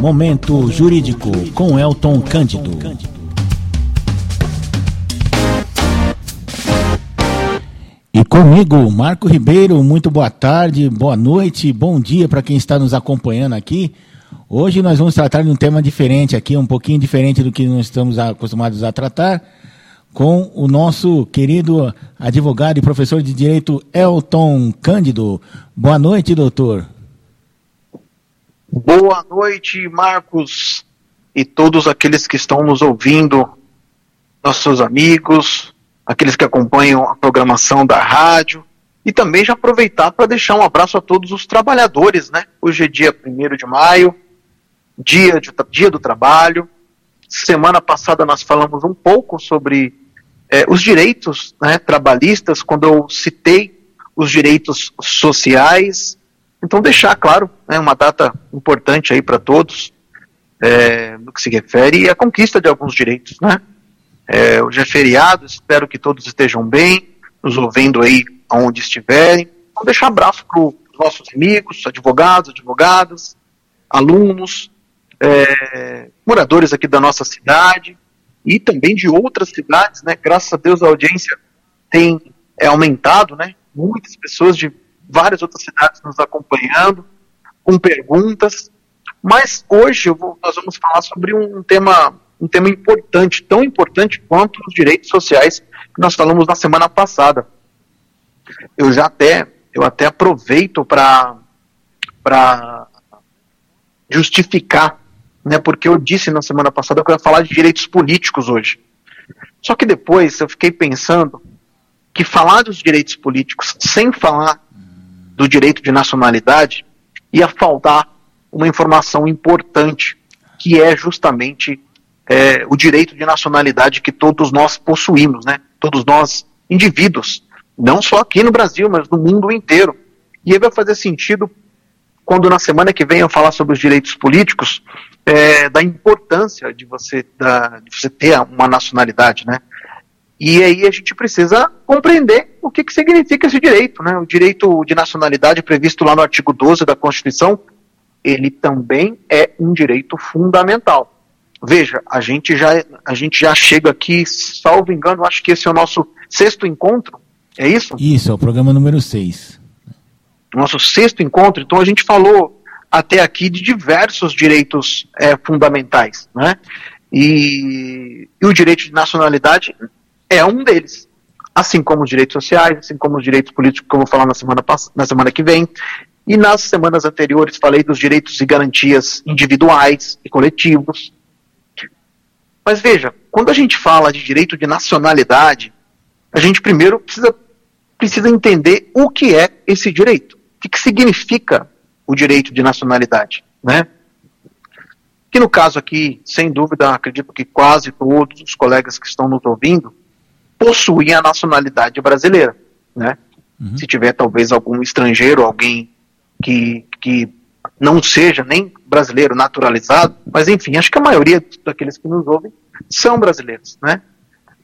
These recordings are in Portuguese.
Momento Jurídico com Elton Cândido. E comigo, Marco Ribeiro, muito boa tarde, boa noite, bom dia para quem está nos acompanhando aqui. Hoje nós vamos tratar de um tema diferente aqui, um pouquinho diferente do que nós estamos acostumados a tratar, com o nosso querido advogado e professor de direito Elton Cândido. Boa noite, doutor. Boa noite, Marcos, e todos aqueles que estão nos ouvindo, nossos amigos, aqueles que acompanham a programação da rádio, e também já aproveitar para deixar um abraço a todos os trabalhadores, né? Hoje é dia 1 de maio, dia, de, dia do trabalho. Semana passada nós falamos um pouco sobre é, os direitos né, trabalhistas, quando eu citei os direitos sociais, então, deixar claro, né, uma data importante aí para todos, é, no que se refere à conquista de alguns direitos, né? É, hoje é feriado, espero que todos estejam bem, nos ouvindo aí aonde estiverem. Então, deixar abraço para os nossos amigos, advogados, advogadas, alunos, é, moradores aqui da nossa cidade e também de outras cidades, né? Graças a Deus a audiência tem é, aumentado, né? Muitas pessoas de várias outras cidades nos acompanhando, com perguntas. Mas hoje vou, nós vamos falar sobre um tema, um tema importante, tão importante quanto os direitos sociais que nós falamos na semana passada. Eu já até, eu até aproveito para justificar, né, porque eu disse na semana passada que eu ia falar de direitos políticos hoje. Só que depois eu fiquei pensando que falar dos direitos políticos sem falar do direito de nacionalidade, ia faltar uma informação importante, que é justamente é, o direito de nacionalidade que todos nós possuímos, né? Todos nós, indivíduos, não só aqui no Brasil, mas no mundo inteiro. E aí vai fazer sentido quando na semana que vem eu falar sobre os direitos políticos, é, da importância de você, da, de você ter uma nacionalidade, né? E aí a gente precisa compreender o que, que significa esse direito. Né? O direito de nacionalidade previsto lá no artigo 12 da Constituição, ele também é um direito fundamental. Veja, a gente já, a gente já chega aqui, salvo engano, acho que esse é o nosso sexto encontro, é isso? Isso, é o programa número 6. Nosso sexto encontro, então a gente falou até aqui de diversos direitos é, fundamentais, né? E, e o direito de nacionalidade é um deles. Assim como os direitos sociais, assim como os direitos políticos, que eu vou falar na semana, na semana que vem. E nas semanas anteriores falei dos direitos e garantias individuais e coletivos. Mas veja, quando a gente fala de direito de nacionalidade, a gente primeiro precisa, precisa entender o que é esse direito. O que, que significa o direito de nacionalidade, né? Que no caso aqui, sem dúvida, acredito que quase todos os colegas que estão nos ouvindo possuem a nacionalidade brasileira, né? Uhum. Se tiver talvez algum estrangeiro, alguém que, que não seja nem brasileiro naturalizado, mas enfim, acho que a maioria daqueles que nos ouvem são brasileiros, né?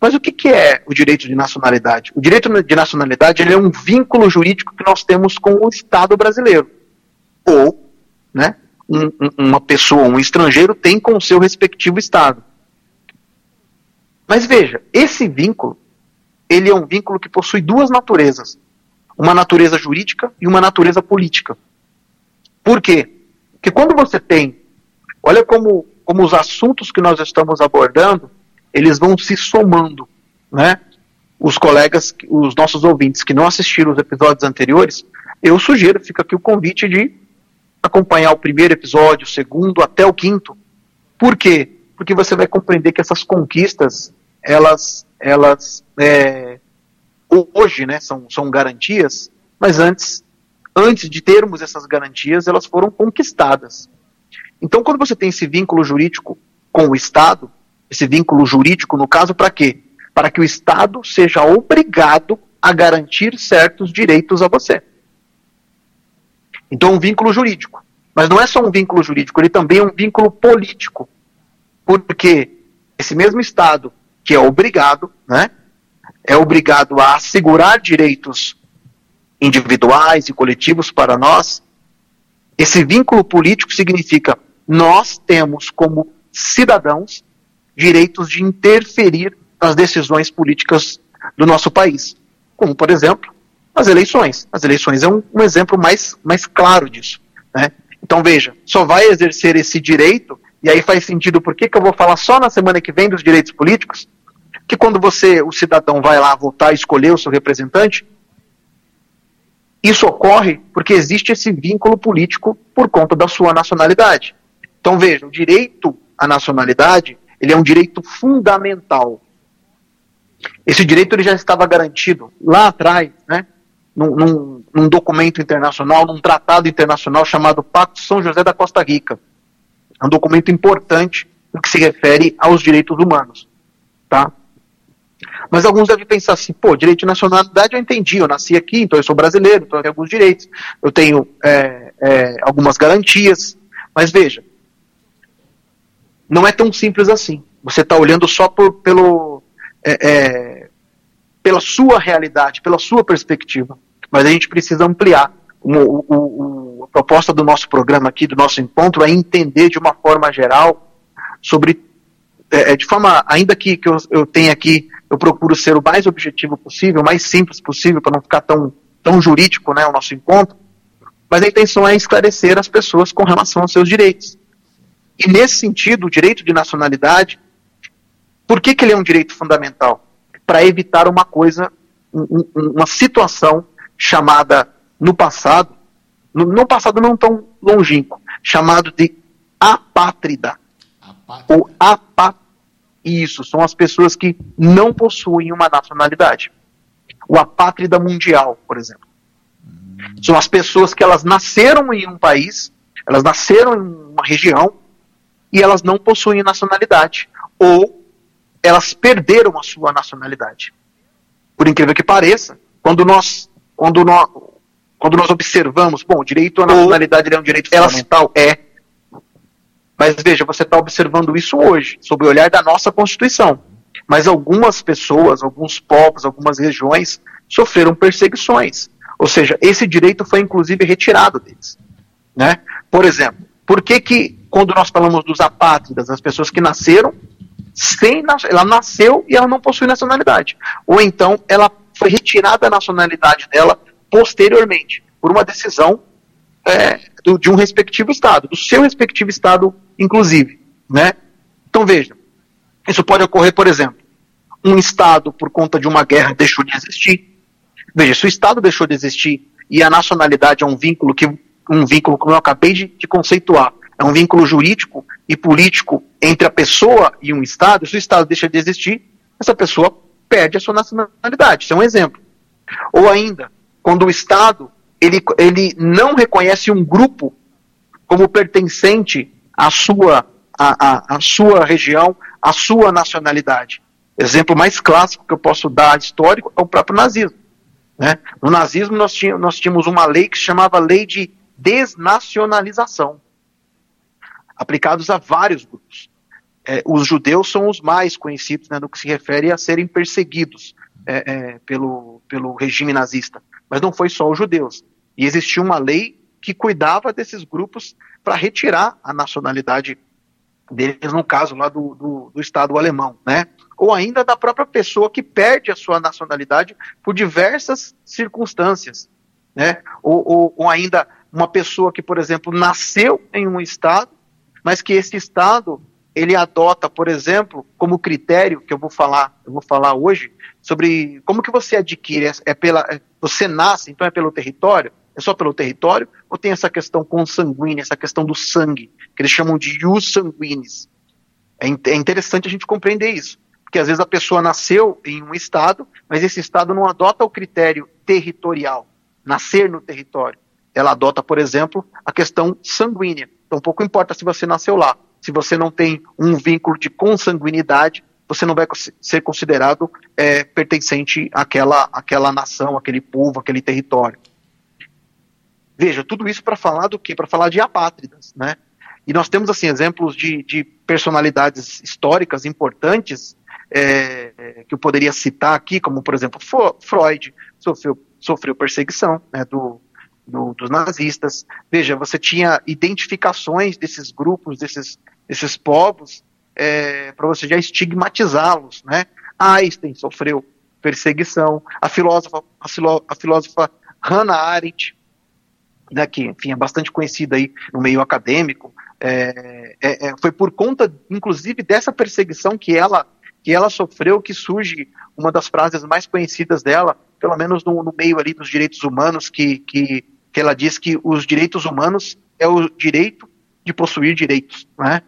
Mas o que, que é o direito de nacionalidade? O direito de nacionalidade ele é um vínculo jurídico que nós temos com o Estado brasileiro. Ou, né, um, uma pessoa, um estrangeiro, tem com o seu respectivo Estado. Mas veja, esse vínculo ele é um vínculo que possui duas naturezas: uma natureza jurídica e uma natureza política. Por quê? Porque quando você tem, olha como, como os assuntos que nós estamos abordando, eles vão se somando, né? Os colegas, os nossos ouvintes que não assistiram os episódios anteriores, eu sugiro, fica aqui o convite de acompanhar o primeiro episódio, o segundo, até o quinto. Por quê? Porque você vai compreender que essas conquistas, elas elas é, hoje né, são, são garantias, mas antes, antes de termos essas garantias, elas foram conquistadas. Então, quando você tem esse vínculo jurídico com o Estado, esse vínculo jurídico, no caso, para quê? Para que o Estado seja obrigado a garantir certos direitos a você. Então, um vínculo jurídico. Mas não é só um vínculo jurídico, ele também é um vínculo político. Porque esse mesmo Estado que é obrigado, né? É obrigado a assegurar direitos individuais e coletivos para nós. Esse vínculo político significa nós temos como cidadãos direitos de interferir nas decisões políticas do nosso país, como por exemplo as eleições. As eleições é um, um exemplo mais, mais claro disso. Né? Então veja, só vai exercer esse direito e aí faz sentido por que eu vou falar só na semana que vem dos direitos políticos, que quando você, o cidadão, vai lá votar e escolher o seu representante, isso ocorre porque existe esse vínculo político por conta da sua nacionalidade. Então veja, o direito à nacionalidade, ele é um direito fundamental. Esse direito ele já estava garantido lá atrás, né, num, num, num documento internacional, num tratado internacional chamado Pacto São José da Costa Rica. É um documento importante no que se refere aos direitos humanos. Tá? Mas alguns devem pensar assim, pô, direito de nacionalidade eu entendi, eu nasci aqui, então eu sou brasileiro, então eu tenho alguns direitos, eu tenho é, é, algumas garantias. Mas veja, não é tão simples assim. Você está olhando só por, pelo, é, é, pela sua realidade, pela sua perspectiva. Mas a gente precisa ampliar o, o, o, a proposta do nosso programa aqui, do nosso encontro, é entender de uma forma geral sobre, é, é, de forma, ainda que, que eu, eu tenha aqui, eu procuro ser o mais objetivo possível, o mais simples possível, para não ficar tão, tão jurídico né, o nosso encontro, mas a intenção é esclarecer as pessoas com relação aos seus direitos. E nesse sentido, o direito de nacionalidade, por que, que ele é um direito fundamental? Para evitar uma coisa, um, uma situação chamada no passado, no, no passado não tão longínquo, chamado de apátrida. apátrida. Ou apá Isso, são as pessoas que não possuem uma nacionalidade. O apátrida mundial, por exemplo. São as pessoas que elas nasceram em um país, elas nasceram em uma região e elas não possuem nacionalidade. Ou elas perderam a sua nacionalidade. Por incrível que pareça, quando nós, quando nós, quando nós observamos, bom, o direito à nacionalidade é um direito fundamental, é. Mas veja, você está observando isso hoje, sob o olhar da nossa Constituição. Mas algumas pessoas, alguns povos, algumas regiões sofreram perseguições. Ou seja, esse direito foi inclusive retirado deles. Né? Por exemplo, por que, que quando nós falamos dos apátridas, as pessoas que nasceram sem ela nasceu e ela não possui nacionalidade, ou então ela foi retirada a nacionalidade dela posteriormente, por uma decisão é, do, de um respectivo Estado, do seu respectivo Estado, inclusive. Né? Então veja, isso pode ocorrer, por exemplo, um Estado, por conta de uma guerra, deixou de existir. Veja, se o Estado deixou de existir e a nacionalidade é um vínculo que um vínculo, como eu acabei de, de conceituar, é um vínculo jurídico e político entre a pessoa e um Estado, se o Estado deixa de existir, essa pessoa perde a sua nacionalidade. Isso é um exemplo. Ou ainda, quando o Estado ele, ele não reconhece um grupo como pertencente à sua, à, à, à sua região, à sua nacionalidade. Exemplo mais clássico que eu posso dar histórico é o próprio nazismo. Né? No nazismo nós tínhamos, nós tínhamos uma lei que se chamava Lei de Desnacionalização, aplicados a vários grupos. É, os judeus são os mais conhecidos né, no que se refere a serem perseguidos é, é, pelo, pelo regime nazista mas não foi só os judeus. E existia uma lei que cuidava desses grupos para retirar a nacionalidade deles, no caso lá do, do, do, Estado alemão, né? Ou ainda da própria pessoa que perde a sua nacionalidade por diversas circunstâncias, né? Ou, ou, ou ainda uma pessoa que, por exemplo, nasceu em um Estado, mas que esse Estado ele adota, por exemplo, como critério que eu vou falar, eu vou falar hoje, sobre como que você adquire, é pela, é, você nasce, então é pelo território, é só pelo território, ou tem essa questão consanguínea, essa questão do sangue, que eles chamam de ius sanguinis. É, é interessante a gente compreender isso, porque às vezes a pessoa nasceu em um estado, mas esse estado não adota o critério territorial, nascer no território. Ela adota, por exemplo, a questão sanguínea. Então pouco importa se você nasceu lá, se você não tem um vínculo de consanguinidade, você não vai ser considerado é, pertencente àquela, àquela nação, aquele povo, aquele território. Veja, tudo isso para falar do quê? Para falar de apátridas, né? E nós temos, assim, exemplos de, de personalidades históricas importantes é, que eu poderia citar aqui, como, por exemplo, Freud sofreu, sofreu perseguição né, do, do, dos nazistas. Veja, você tinha identificações desses grupos, desses, desses povos, é, para você já estigmatizá-los, né? Einstein sofreu perseguição, a filósofa, a, filó, a filósofa Hannah Arendt, né, que enfim, é bastante conhecida aí no meio acadêmico, é, é, é, foi por conta, inclusive, dessa perseguição que ela, que ela sofreu que surge uma das frases mais conhecidas dela, pelo menos no, no meio ali dos direitos humanos, que, que que ela diz que os direitos humanos é o direito de possuir direitos, né?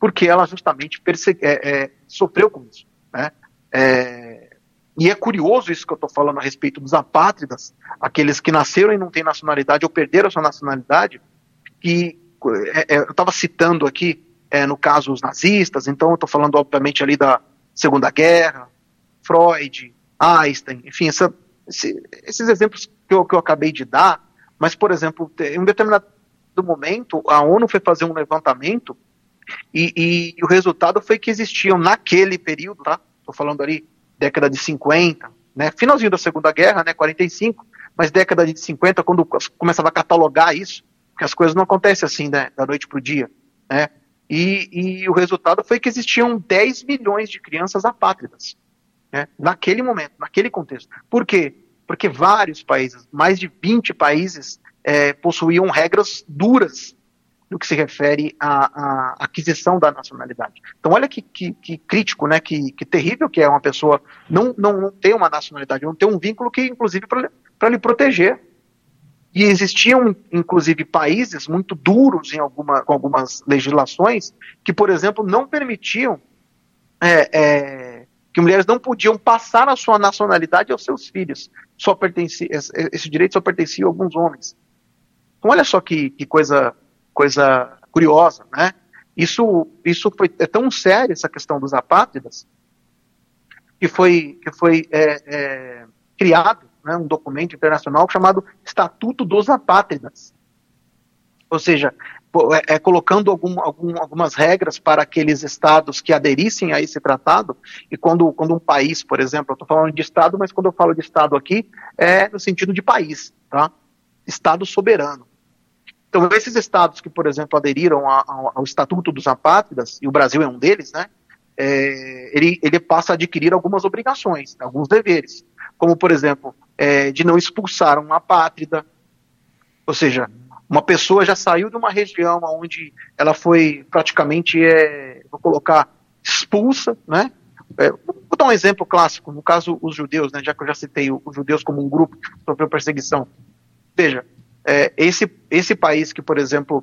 Porque ela justamente é, é, sofreu com isso, né? É, e é curioso isso que eu estou falando a respeito dos apátridas, aqueles que nasceram e não têm nacionalidade ou perderam sua nacionalidade, que é, é, eu estava citando aqui, é, no caso, os nazistas, então eu estou falando, obviamente, ali da Segunda Guerra, Freud, Einstein, enfim, essa, esse, esses exemplos que eu, que eu acabei de dar, mas, por exemplo, em um determinado momento, a ONU foi fazer um levantamento e, e, e o resultado foi que existiam naquele período, tá? Estou falando ali década de 50, né? Finalzinho da Segunda Guerra, né? 45, mas década de 50, quando começava a catalogar isso, porque as coisas não acontecem assim, né? Da noite para o dia, né? E, e, o resultado foi que existiam 10 milhões de crianças apátridas, né? Naquele momento, naquele contexto. Por quê? Porque vários países, mais de 20 países, é, possuíam regras duras no que se refere à, à, aquisição da nacionalidade. Então, olha que, que, que crítico, né, que, que, terrível que é uma pessoa não, não, não ter uma nacionalidade, não ter um vínculo que, inclusive, para lhe proteger. E existiam, inclusive, países muito duros em alguma, com algumas legislações que, por exemplo, não permitiam é, é, que mulheres não podiam passar a sua nacionalidade aos seus filhos. Só pertencia, esse direito só pertencia a alguns homens. Então, olha só que, que coisa, coisa curiosa, né? Isso, isso foi é tão sério essa questão dos apátridas que foi, que foi é, é, criado né, um documento internacional chamado Estatuto dos Apátridas. Ou seja, é, é, colocando algum, algum, algumas regras para aqueles estados que aderissem a esse tratado, e quando, quando um país, por exemplo, eu estou falando de estado, mas quando eu falo de estado aqui, é no sentido de país, tá? Estado soberano. Então, esses estados que, por exemplo, aderiram ao, ao Estatuto dos Apátridas, e o Brasil é um deles, né? É, ele, ele passa a adquirir algumas obrigações, alguns deveres, como, por exemplo, é, de não expulsar um apátrida, ou seja, uma pessoa já saiu de uma região onde ela foi praticamente, é, vou colocar, expulsa, né? É, vou dar um exemplo clássico, no caso os judeus, né, já que eu já citei os judeus como um grupo que sofreu perseguição. Veja, é, esse, esse país que, por exemplo,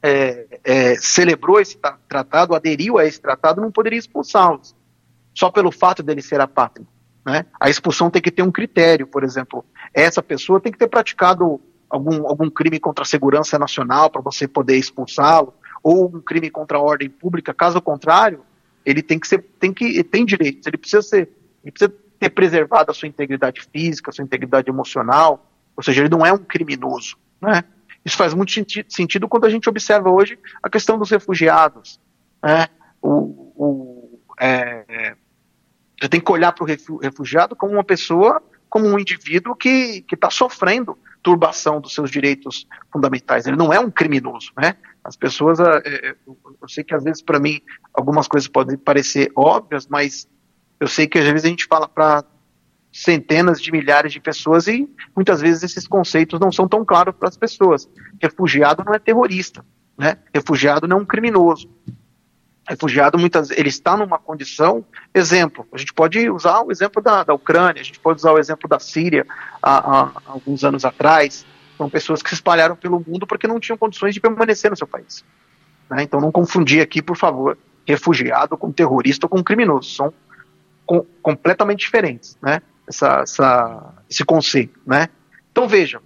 é, é, celebrou esse tratado, aderiu a esse tratado, não poderia expulsá-los, só pelo fato dele ser apátrida. Né? A expulsão tem que ter um critério, por exemplo, essa pessoa tem que ter praticado algum, algum crime contra a segurança nacional para você poder expulsá-lo, ou um crime contra a ordem pública. Caso contrário, ele tem que ser, tem que, tem direitos, ele precisa ser, ele precisa ter preservado a sua integridade física, a sua integridade emocional, ou seja, ele não é um criminoso, né? Isso faz muito sentido quando a gente observa hoje a questão dos refugiados, né? O, o é, você tem que olhar para o refugiado como uma pessoa, como um indivíduo que está sofrendo turbação dos seus direitos fundamentais. Ele não é um criminoso, né? As pessoas, é, é, eu sei que às vezes para mim algumas coisas podem parecer óbvias, mas eu sei que às vezes a gente fala para centenas de milhares de pessoas e muitas vezes esses conceitos não são tão claros para as pessoas. Refugiado não é terrorista, né? Refugiado não é um criminoso refugiado muitas ele está numa condição exemplo a gente pode usar o exemplo da, da Ucrânia a gente pode usar o exemplo da Síria há, há, alguns anos atrás. São pessoas que se espalharam pelo mundo porque não tinham condições de permanecer no seu país né? então não confundir aqui por favor refugiado com terrorista ou com criminoso. São com, completamente diferentes né? Essa, essa, esse conceito né? Então veja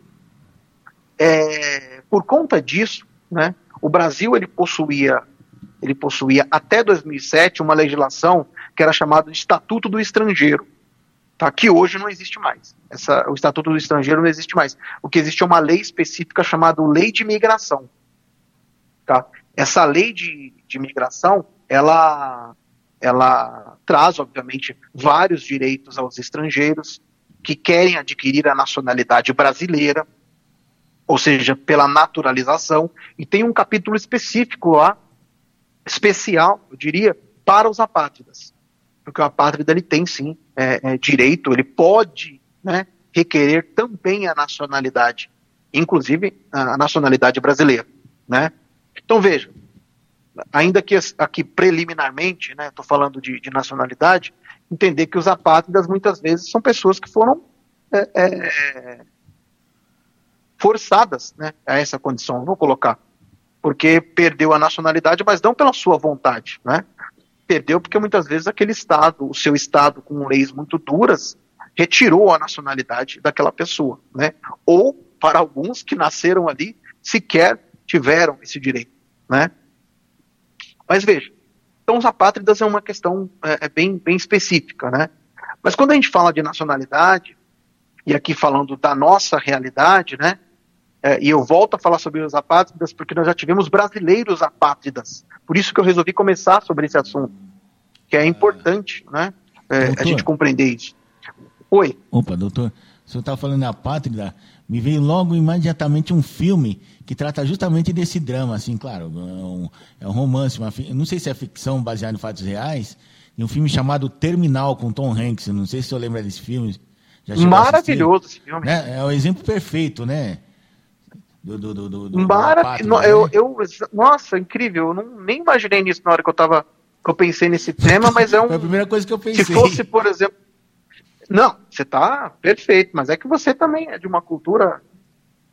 é, por conta disso né o Brasil ele possuía ele possuía até 2007 uma legislação que era chamada de Estatuto do Estrangeiro, tá? que hoje não existe mais. Essa, o Estatuto do Estrangeiro não existe mais. O que existe é uma lei específica chamada Lei de Imigração. Tá? Essa lei de, de imigração, ela, ela traz, obviamente, vários direitos aos estrangeiros que querem adquirir a nacionalidade brasileira. ou seja, pela naturalização, e tem um capítulo específico lá, especial, eu diria, para os apátridas. Porque o apátrida ele tem sim é, é, direito, ele pode né, requerer também a nacionalidade, inclusive a nacionalidade brasileira. Né? Então veja, ainda que aqui preliminarmente, estou né, falando de, de, nacionalidade, entender que os apátridas muitas vezes são pessoas que foram é, é, forçadas né, a essa condição, vou colocar, porque perdeu a nacionalidade, mas não pela sua vontade, né? Perdeu porque muitas vezes aquele estado, o seu estado com leis muito duras, retirou a nacionalidade daquela pessoa, né? Ou para alguns que nasceram ali sequer tiveram esse direito, né? Mas veja, então os apátridas é uma questão é, é, bem, bem específica, né? Mas quando a gente fala de nacionalidade, e aqui falando da nossa realidade, né? É, e eu volto a falar sobre os apátridas porque nós já tivemos brasileiros apátridas. Por isso que eu resolvi começar sobre esse assunto, que é importante, né? É, a gente compreender isso. Oi. Opa, doutor, o senhor estava falando da apátrida, me veio logo imediatamente um filme que trata justamente desse drama, assim, claro, é um, é um romance, uma, não sei se é ficção baseada em fatos reais, e um filme chamado Terminal com Tom Hanks, não sei se o senhor lembra desse filme. Maravilhoso esse filme. Né? É o exemplo perfeito, né? Do, do, do, do Maravilhoso. Né? Eu, eu, nossa, incrível. Eu não, nem imaginei nisso na hora que eu tava. Que eu pensei nesse tema, mas é um. Foi a primeira coisa que eu pensei. Se fosse, por exemplo. Não, você tá perfeito, mas é que você também é de uma cultura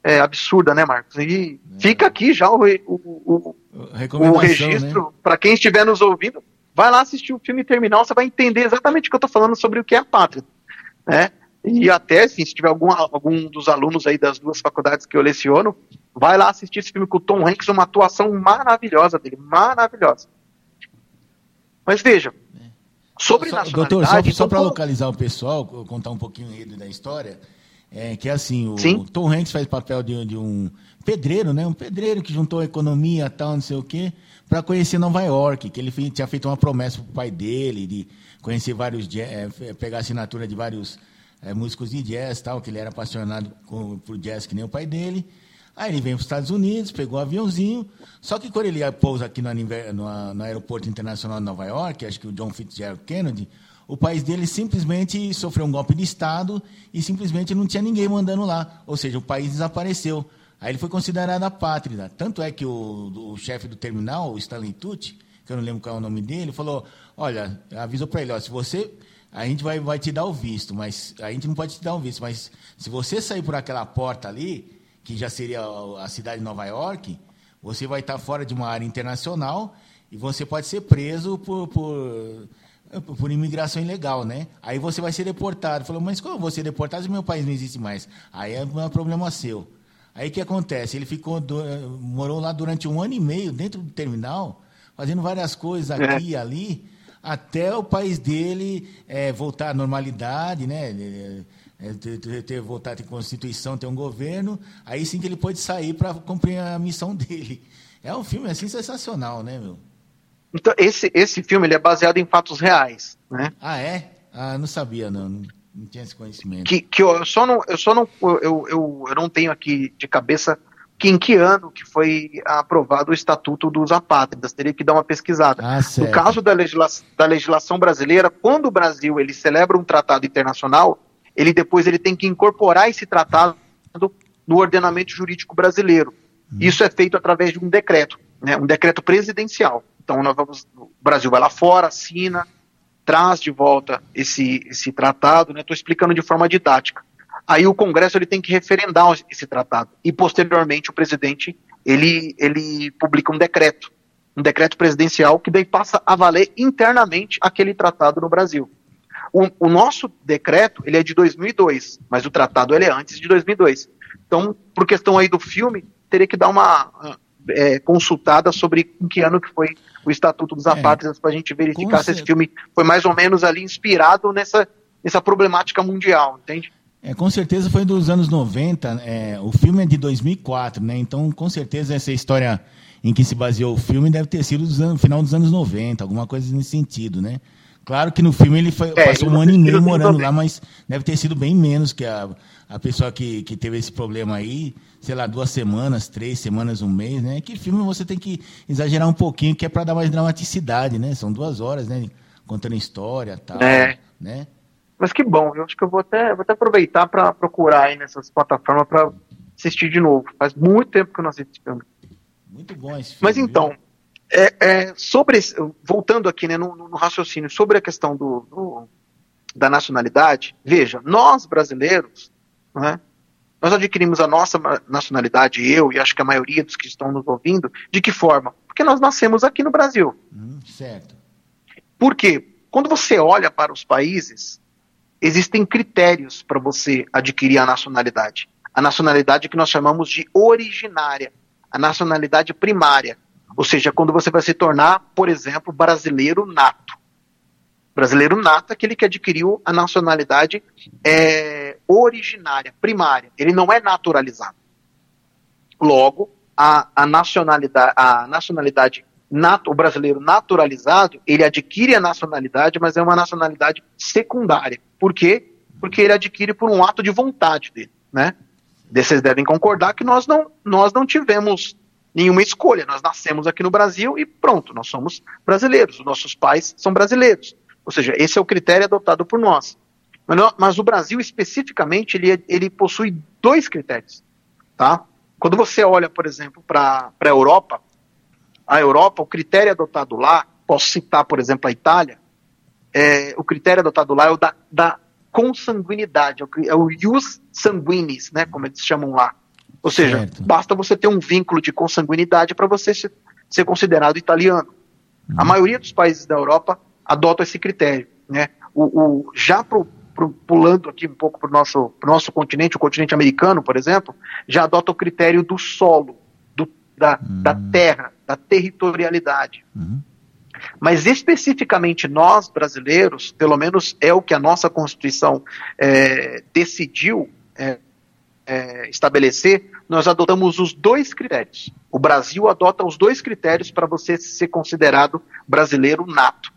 é, absurda, né, Marcos? E é. fica aqui já o, o, o, o registro, né? para quem estiver nos ouvindo, vai lá assistir o filme Terminal, você vai entender exatamente o que eu estou falando sobre o que é a pátria. Né? E até, assim, se tiver algum, algum dos alunos aí das duas faculdades que eu leciono, vai lá assistir esse filme com o Tom Hanks, uma atuação maravilhosa dele, maravilhosa. Mas veja, sobre só, nacionalidade... Doutor, só, só para localizar o pessoal, contar um pouquinho da história, é que assim, o, o, Tom Hanks faz papel de, de, um pedreiro, né? Um pedreiro que juntou economia tal, não sei o quê, para conhecer Nova York, que ele tinha feito uma promessa para o pai dele de conhecer vários, é, pegar a assinatura de vários é, músicos de jazz, tal, que ele era apaixonado com, por jazz que nem o pai dele. Aí ele vem para os Estados Unidos, pegou um aviãozinho. Só que quando ele pousa aqui no, no, no, Aeroporto Internacional de Nova York, acho que o John Fitzgerald Kennedy, o país dele simplesmente sofreu um golpe de Estado e simplesmente não tinha ninguém mandando lá. Ou seja, o país desapareceu. Aí ele foi considerado apátrida. Tanto é que o, o chefe do terminal, o Stanley Tucci, que eu não lembro qual é o nome dele, falou: Olha, avisou para ele: ó, se você a gente vai, vai te dar o visto, mas a gente não pode te dar o visto, mas se você sair por aquela porta ali, que já seria a cidade de Nova York, você vai estar fora de uma área internacional e você pode ser preso por, por, por imigração ilegal, né? Aí você vai ser deportado. Falou, mas como eu vou ser deportado se meu país não existe mais? Aí é um problema seu. Aí o que acontece? Ele ficou, morou lá durante um ano e meio dentro do terminal, fazendo várias coisas aqui e ali até o país dele é, voltar à normalidade, né? É, ter, ter, voltar a ter constituição, ter um governo, aí sim que ele pode sair para cumprir a missão dele. É um filme assim sensacional, né, meu? Então, esse, esse filme ele é baseado em fatos reais, né? Ah, é? Ah, não sabia, não. Não, não tinha esse conhecimento. Que, que eu só não, eu só não, eu, eu, eu não tenho aqui de cabeça que em que ano que foi aprovado o Estatuto dos Apátridas, teria que dar uma pesquisada. Ah, no caso da, legisla da legislação brasileira, quando o Brasil ele celebra um tratado internacional, ele depois ele tem que incorporar esse tratado no ordenamento jurídico brasileiro. Hum. Isso é feito através de um decreto, né, um decreto presidencial. Então nós vamos, o Brasil vai lá fora, assina, traz de volta esse, esse tratado, estou né, explicando de forma didática. Aí o Congresso ele tem que referendar esse tratado e posteriormente o presidente ele ele publica um decreto, um decreto presidencial que daí passa a valer internamente aquele tratado no Brasil. O, o nosso decreto ele é de 2002, mas o tratado ele é antes de 2002. Então, por questão aí do filme, teria que dar uma é, consultada sobre em que ano que foi o Estatuto dos é. Apátridas para a gente verificar se esse filme foi mais ou menos ali inspirado nessa, nessa problemática mundial, entende? É, com certeza foi dos anos 90, é, o filme é de 2004, né? Então, com certeza, essa história em que se baseou o filme deve ter sido no final dos anos 90, alguma coisa nesse sentido, né? Claro que no filme ele foi, é, passou um ano e meio morando lá, mas deve ter sido bem menos que a, a pessoa que, que teve esse problema aí, sei lá, duas semanas, três semanas, um mês, né? Que filme você tem que exagerar um pouquinho, que é para dar mais dramaticidade, né? São duas horas, né? Contando história tal, é. né? Mas que bom, eu acho que eu vou até, vou até aproveitar para procurar aí nessas plataformas para assistir de novo. Faz muito tempo que eu não assisto filme. Muito bom esse filme. Mas então, é, é, sobre voltando aqui né, no, no, raciocínio sobre a questão do, do, da nacionalidade, veja, nós brasileiros, né, nós adquirimos a nossa nacionalidade, eu e acho que a maioria dos que estão nos ouvindo, de que forma? Porque nós nascemos aqui no Brasil. Hum, certo. Por quê? Quando você olha para os países, existem critérios para você adquirir a nacionalidade. A nacionalidade que nós chamamos de originária, a nacionalidade primária. Ou seja, quando você vai se tornar, por exemplo, brasileiro nato. Brasileiro nato é aquele que adquiriu a nacionalidade é, originária, primária. Ele não é naturalizado. Logo, a, a nacionalidade, a nacionalidade o brasileiro naturalizado, ele adquire a nacionalidade, mas é uma nacionalidade secundária. Por quê? Porque ele adquire por um ato de vontade dele, né? Vocês devem concordar que nós não, nós não tivemos nenhuma escolha. Nós nascemos aqui no Brasil e pronto, nós somos brasileiros. Os nossos pais são brasileiros. Ou seja, esse é o critério adotado por nós. Mas, mas o Brasil, especificamente, ele, ele possui dois critérios. Tá? Quando você olha, por exemplo, para a Europa, a Europa, o critério adotado lá, posso citar, por exemplo, a Itália, é, o critério adotado lá é o da, da consanguinidade, é o é ius sanguinis, né, como eles chamam lá. Ou seja, certo. basta você ter um vínculo de consanguinidade para você ser, ser, considerado italiano. Uhum. A maioria dos países da Europa adota esse critério. Né? O, o já pro, pro, pulando aqui um pouco para o nosso, nosso continente, o continente americano, por exemplo, já adota o critério do solo, do, da, uhum. da terra, da territorialidade. Uhum. Mas especificamente nós brasileiros, pelo menos é o que a nossa Constituição é, decidiu é, é, estabelecer, nós adotamos os dois critérios. O Brasil adota os dois critérios para você ser considerado brasileiro nato.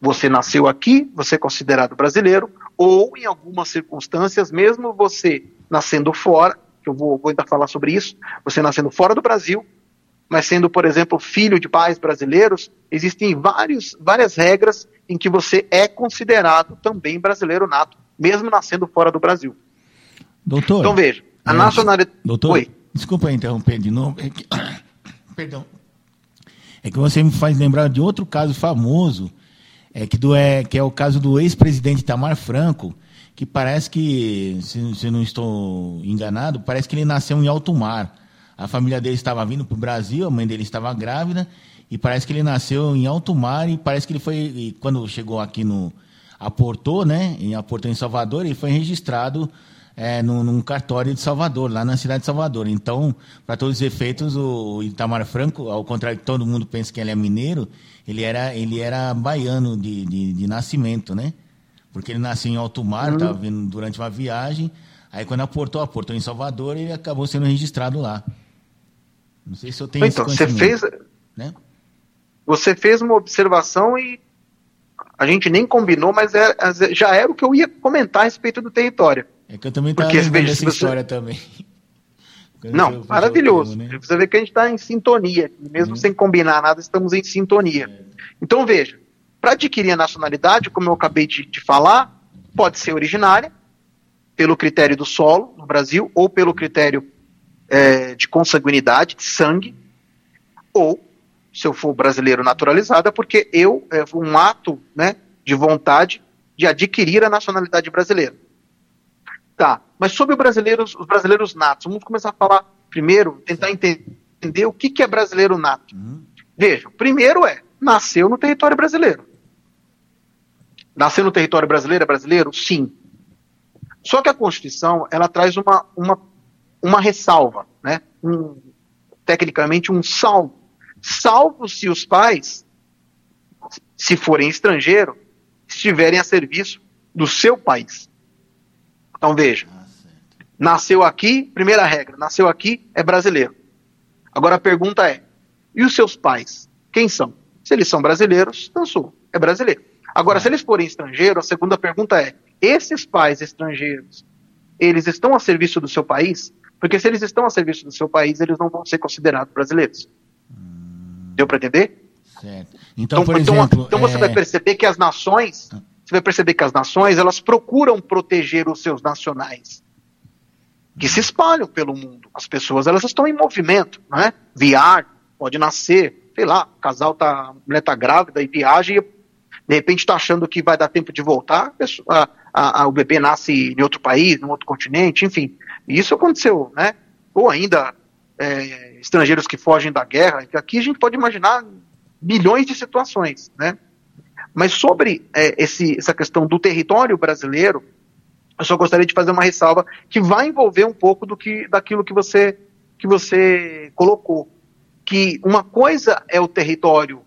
Você nasceu aqui, você é considerado brasileiro, ou em algumas circunstâncias, mesmo você nascendo fora, que eu vou, vou ainda falar sobre isso, você nascendo fora do Brasil, mas sendo, por exemplo, filho de pais brasileiros, existem vários, várias regras em que você é considerado também brasileiro nato, mesmo nascendo fora do Brasil. Doutor. Então veja, a nacionalidade. Doutor, Oi. desculpa interromper de novo. É que... Perdão. É que você me faz lembrar de outro caso famoso, é que, do, é, que é o caso do ex-presidente Tamar Franco, que parece que, se, se não estou enganado, parece que ele nasceu em alto mar. A família dele estava vindo para o Brasil, a mãe dele estava grávida, e parece que ele nasceu em alto mar, e parece que ele foi, quando chegou aqui no. aportou, né? Em aportou em Salvador, ele foi registrado é, num, num, cartório de Salvador, lá na cidade de Salvador. Então, para todos os efeitos, o Itamar Franco, ao contrário que todo mundo pensa que ele é mineiro, ele era, ele era baiano de, de, de nascimento, né? Porque ele nasceu em alto mar, estava uhum. vindo durante uma viagem. Aí, quando aportou, aportou em Salvador, ele acabou sendo registrado lá. Não sei se eu tenho então, você fez, né? você fez uma observação e a gente nem combinou, mas é, já era o que eu ia comentar a respeito do território. É que eu também estava lembrando você... história também. Não, maravilhoso. Tempo, né? Você vê que a gente está em sintonia. Mesmo uhum. sem combinar nada, estamos em sintonia. É. Então, veja, para adquirir a nacionalidade, como eu acabei de, de falar, pode ser originária, pelo critério do solo no Brasil, ou pelo critério é, de consanguinidade, de sangue, ou, se eu for brasileiro naturalizado, é porque eu, é um ato né, de vontade de adquirir a nacionalidade brasileira. Tá, mas sobre brasileiros, os brasileiros natos, vamos começar a falar primeiro, tentar entender o que, que é brasileiro nato. Uhum. Veja, primeiro é, nasceu no território brasileiro. Nasceu no território brasileiro é brasileiro? Sim. Só que a Constituição, ela traz uma, uma, uma ressalva, né? Um, tecnicamente um salvo. Salvo se os pais, se forem estrangeiro, estiverem a serviço do seu país. Então veja, nasceu aqui, primeira regra, nasceu aqui, é brasileiro. Agora a pergunta é, e os seus pais? Quem são? Se eles são brasileiros, então sou, é brasileiro. Agora, se eles forem estrangeiros, a segunda pergunta é: esses pais estrangeiros, eles estão a serviço do seu país? Porque se eles estão a serviço do seu país, eles não vão ser considerados brasileiros. Hum. Deu para entender? Certo. Então, então, por então, exemplo, então você é... vai perceber que as nações, ah. você vai perceber que as nações, elas procuram proteger os seus nacionais que se espalham pelo mundo. As pessoas, elas estão em movimento, né? Viajar, pode nascer, sei lá, o casal tá, a mulher tá grávida e viaja e de repente está achando que vai dar tempo de voltar, a, a, a, o bebê nasce em outro país, em outro continente, enfim. Isso aconteceu, né? Ou ainda é, estrangeiros que fogem da guerra, aqui a gente pode imaginar milhões de situações, né? Mas sobre é, esse, essa questão do território brasileiro, eu só gostaria de fazer uma ressalva que vai envolver um pouco do que, daquilo que você, que você colocou. Que uma coisa é o território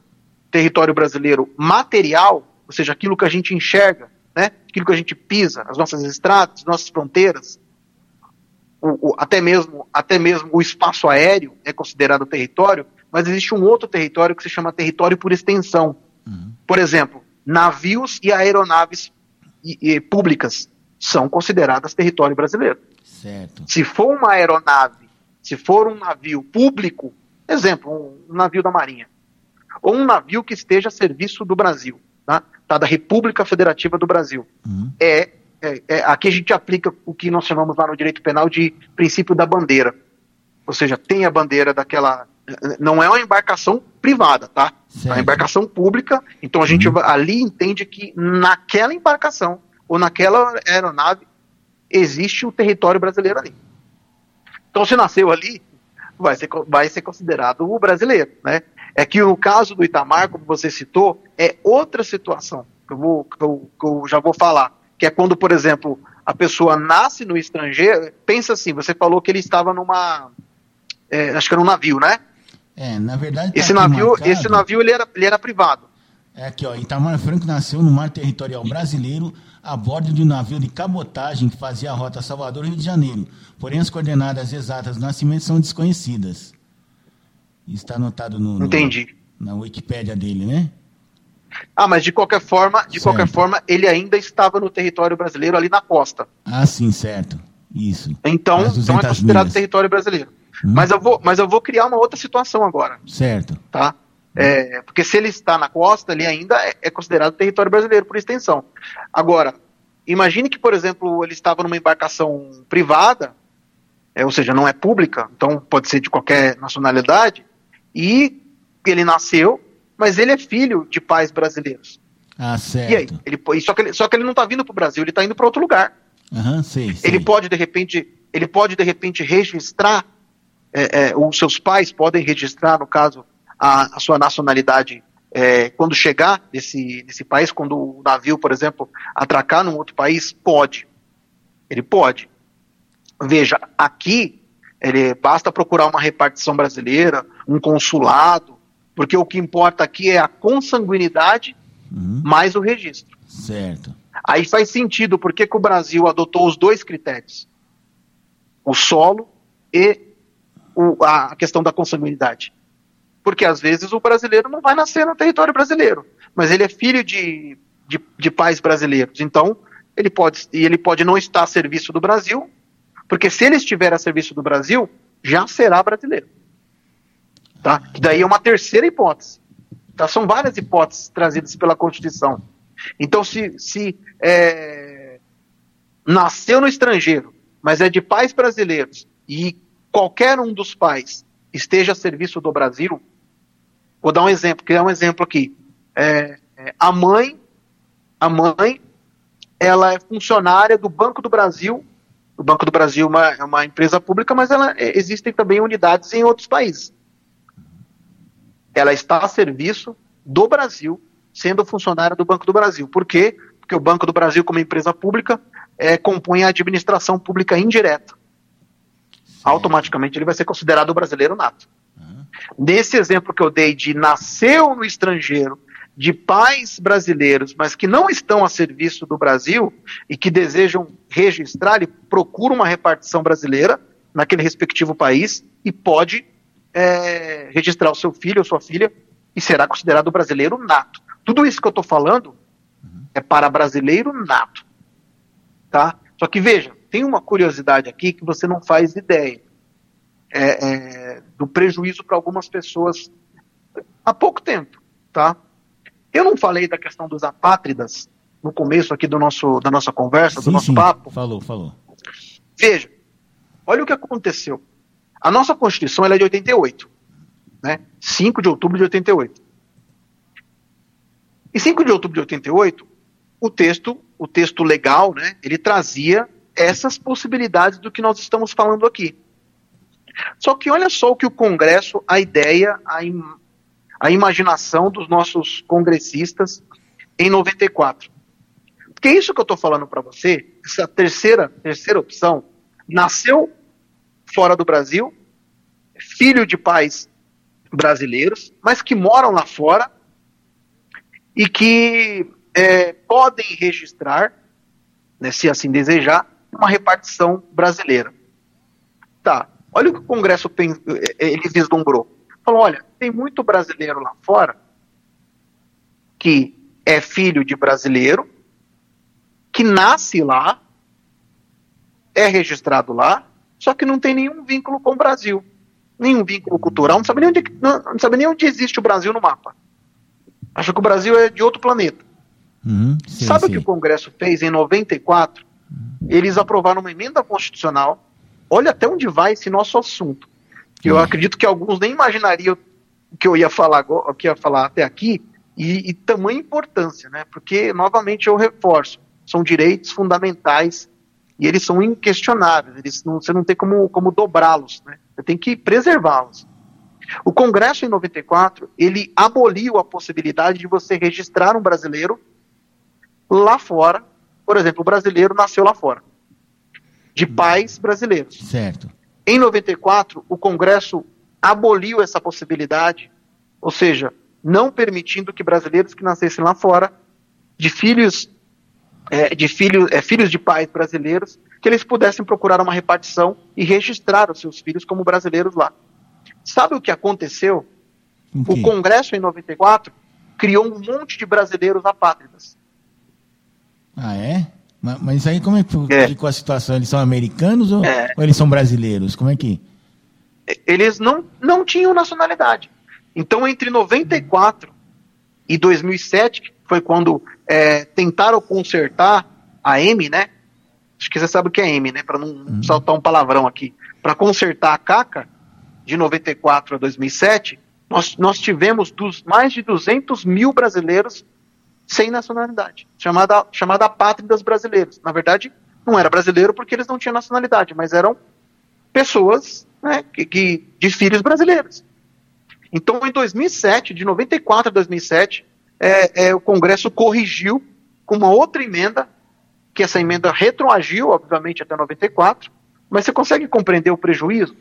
território brasileiro material, ou seja, aquilo que a gente enxerga, aquilo que a gente pisa, as nossas estradas, as nossas fronteiras, o, o, até, mesmo, até mesmo o espaço aéreo é considerado território, mas existe um outro território que se chama território por extensão. Uhum. Por exemplo, navios e aeronaves e, e, públicas são consideradas território brasileiro. Certo. Se for uma aeronave, se for um navio público, exemplo, um navio da Marinha, ou um navio que esteja a serviço do Brasil, tá? Tá da República Federativa do Brasil. Uhum. É, é, é, aqui a gente aplica o que nós chamamos lá no direito penal de princípio da bandeira. Ou seja, tem a bandeira daquela. Não é uma embarcação privada, tá? Certo. É uma embarcação pública. Então a gente uhum. ali entende que naquela embarcação ou naquela aeronave existe o território brasileiro ali. Então se nasceu ali, vai ser, vai ser considerado o brasileiro, né? É que no caso do Itamar, como você citou, é outra situação, que eu, vou, que eu, que eu já vou falar, que é quando, por exemplo, a pessoa nasce no estrangeiro, pensa assim, você falou que ele estava numa, é, acho que era um navio, né? É, na verdade. Tá esse navio, marcado, esse navio ele era, ele era privado. É aqui, ó. Itamar Franco nasceu no mar territorial brasileiro a bordo de um navio de cabotagem que fazia a rota Salvador-Rio de Janeiro. Porém, as coordenadas exatas do nascimento são desconhecidas. Está anotado no, no Entendi. na Wikipédia dele, né? Ah, mas de qualquer forma, de certo. qualquer forma, ele ainda estava no território brasileiro ali na costa. Ah, sim, certo. Isso. Então, então é considerado milhas. território brasileiro. Hum. Mas eu vou, mas eu vou criar uma outra situação agora. Certo. Tá? É, porque se ele está na costa, ele ainda é, é considerado território brasileiro por extensão. Agora, imagine que, por exemplo, ele estava numa embarcação privada, é, ou seja, não é pública, então pode ser de qualquer nacionalidade, e ele nasceu, mas ele é filho de pais brasileiros. Ah, certo. E aí? Ele, só, que ele, só que ele não está vindo para o Brasil, ele está indo para outro lugar. Uhum, sei, sei. Ele pode, de repente, ele pode, de repente, registrar, é, é, os seus pais podem registrar, no caso, a, a sua nacionalidade é, quando chegar nesse, nesse país, quando o navio, por exemplo, atracar num outro país, pode. Ele pode. Veja, aqui ele, basta procurar uma repartição brasileira, um consulado, porque o que importa aqui é a consanguinidade uhum. mais o registro. Certo. Aí faz sentido porque que o Brasil adotou os dois critérios: o solo e o, a questão da consanguinidade. Porque às vezes o brasileiro não vai nascer no território brasileiro, mas ele é filho de, de, de pais brasileiros. Então, ele pode, e ele pode não estar a serviço do Brasil, porque se ele estiver a serviço do Brasil, já será brasileiro. Tá? Que daí é uma terceira hipótese. Tá? São várias hipóteses trazidas pela Constituição. Então, se, se é, nasceu no estrangeiro, mas é de pais brasileiros, e qualquer um dos pais esteja a serviço do Brasil, Vou dar um exemplo, criar um exemplo aqui. É, é, a mãe, a mãe, ela é funcionária do Banco do Brasil. O Banco do Brasil é uma, é uma empresa pública, mas ela, é, existem também unidades em outros países. Ela está a serviço do Brasil, sendo funcionária do Banco do Brasil. Por quê? Porque o Banco do Brasil, como empresa pública, é, compõe a administração pública indireta. Automaticamente ele vai ser considerado brasileiro nato. Nesse exemplo que eu dei de nasceu no estrangeiro, de pais brasileiros, mas que não estão a serviço do Brasil e que desejam registrar e procuram uma repartição brasileira naquele respectivo país e pode é, registrar o seu filho ou sua filha e será considerado brasileiro nato. Tudo isso que eu estou falando É para brasileiro nato. Tá? Só que veja, tem uma curiosidade aqui que você não faz ideia é, é, do prejuízo para algumas pessoas há pouco tempo. Tá? Eu não falei da questão dos apátridas no começo aqui do nosso, da nossa conversa, Sim, do nosso sim. papo. Falou, falou. Veja, olha o que aconteceu. A nossa Constituição é de 88, né? 5 de outubro de 88. Em 5 de outubro de 88, o texto, o texto legal, né, ele trazia essas possibilidades do que nós estamos falando aqui. Só que olha só o que o Congresso, a ideia, a, a imaginação dos nossos congressistas em 94. Porque isso que eu estou falando para você, essa terceira, terceira opção, nasceu fora do Brasil, filho de pais brasileiros, mas que moram lá fora e que é, podem registrar, né, se assim desejar, uma repartição brasileira. Tá, olha o que o Congresso tem, ele vislumbrou. Falou, olha, tem muito brasileiro lá fora que é filho de brasileiro, que nasce lá, é registrado lá, só que não tem nenhum vínculo com o Brasil. Nenhum vínculo cultural, não sabe nem onde, não, não sabe nem onde existe o Brasil no mapa. Acha que o Brasil é de outro planeta. Uhum, sim, sabe sim. o que o Congresso fez em 94? Eles aprovaram uma emenda constitucional. Olha até onde vai esse nosso assunto. Eu Hum. acredito que alguns nem imaginariam o que eu ia falar agora, o que ia falar até aqui, e, e tamanha importância, né? Porque, novamente, eu reforço, são direitos fundamentais e eles são inquestionáveis, eles não, você não tem como, como dobrá-los, né? Você tem que preservá-los. O Congresso, em 94, ele aboliu a possibilidade de você registrar um brasileiro lá fora. Por exemplo, o brasileiro nasceu lá fora, de pais brasileiros. Certo. Em 94, o Congresso aboliu essa possibilidade, ou seja, não permitindo que brasileiros que nascessem lá fora, de filhos é, de filhos, é, filhos de pais brasileiros, que eles pudessem procurar uma repartição e registrar os seus filhos como brasileiros lá. Sabe o que aconteceu? O O? Congresso, em 94, criou um monte de brasileiros apátridas. Ah, é? Ma- Mas aí como é que É. ficou a situação? Eles são americanos ou, É. ou eles são brasileiros? Como é que... eles não, não tinham nacionalidade. Então, entre 94 e 2007, que foi quando é, tentaram consertar a M, né? Acho que você sabe o que é M, né? Para não saltar um palavrão aqui. Para consertar a CACA, de 94 a 2007, nós, nós tivemos dos, mais de 200 mil brasileiros sem nacionalidade, chamada, chamada apátridas brasileiros. Na verdade, não era brasileiro porque eles não tinham nacionalidade, mas eram pessoas né, que, que- de filhos brasileiros. Então, em 2007, de 94 a 2007, é, é, o Congresso corrigiu com uma outra emenda, que essa emenda retroagiu, obviamente, até 94, mas você consegue compreender o prejuízo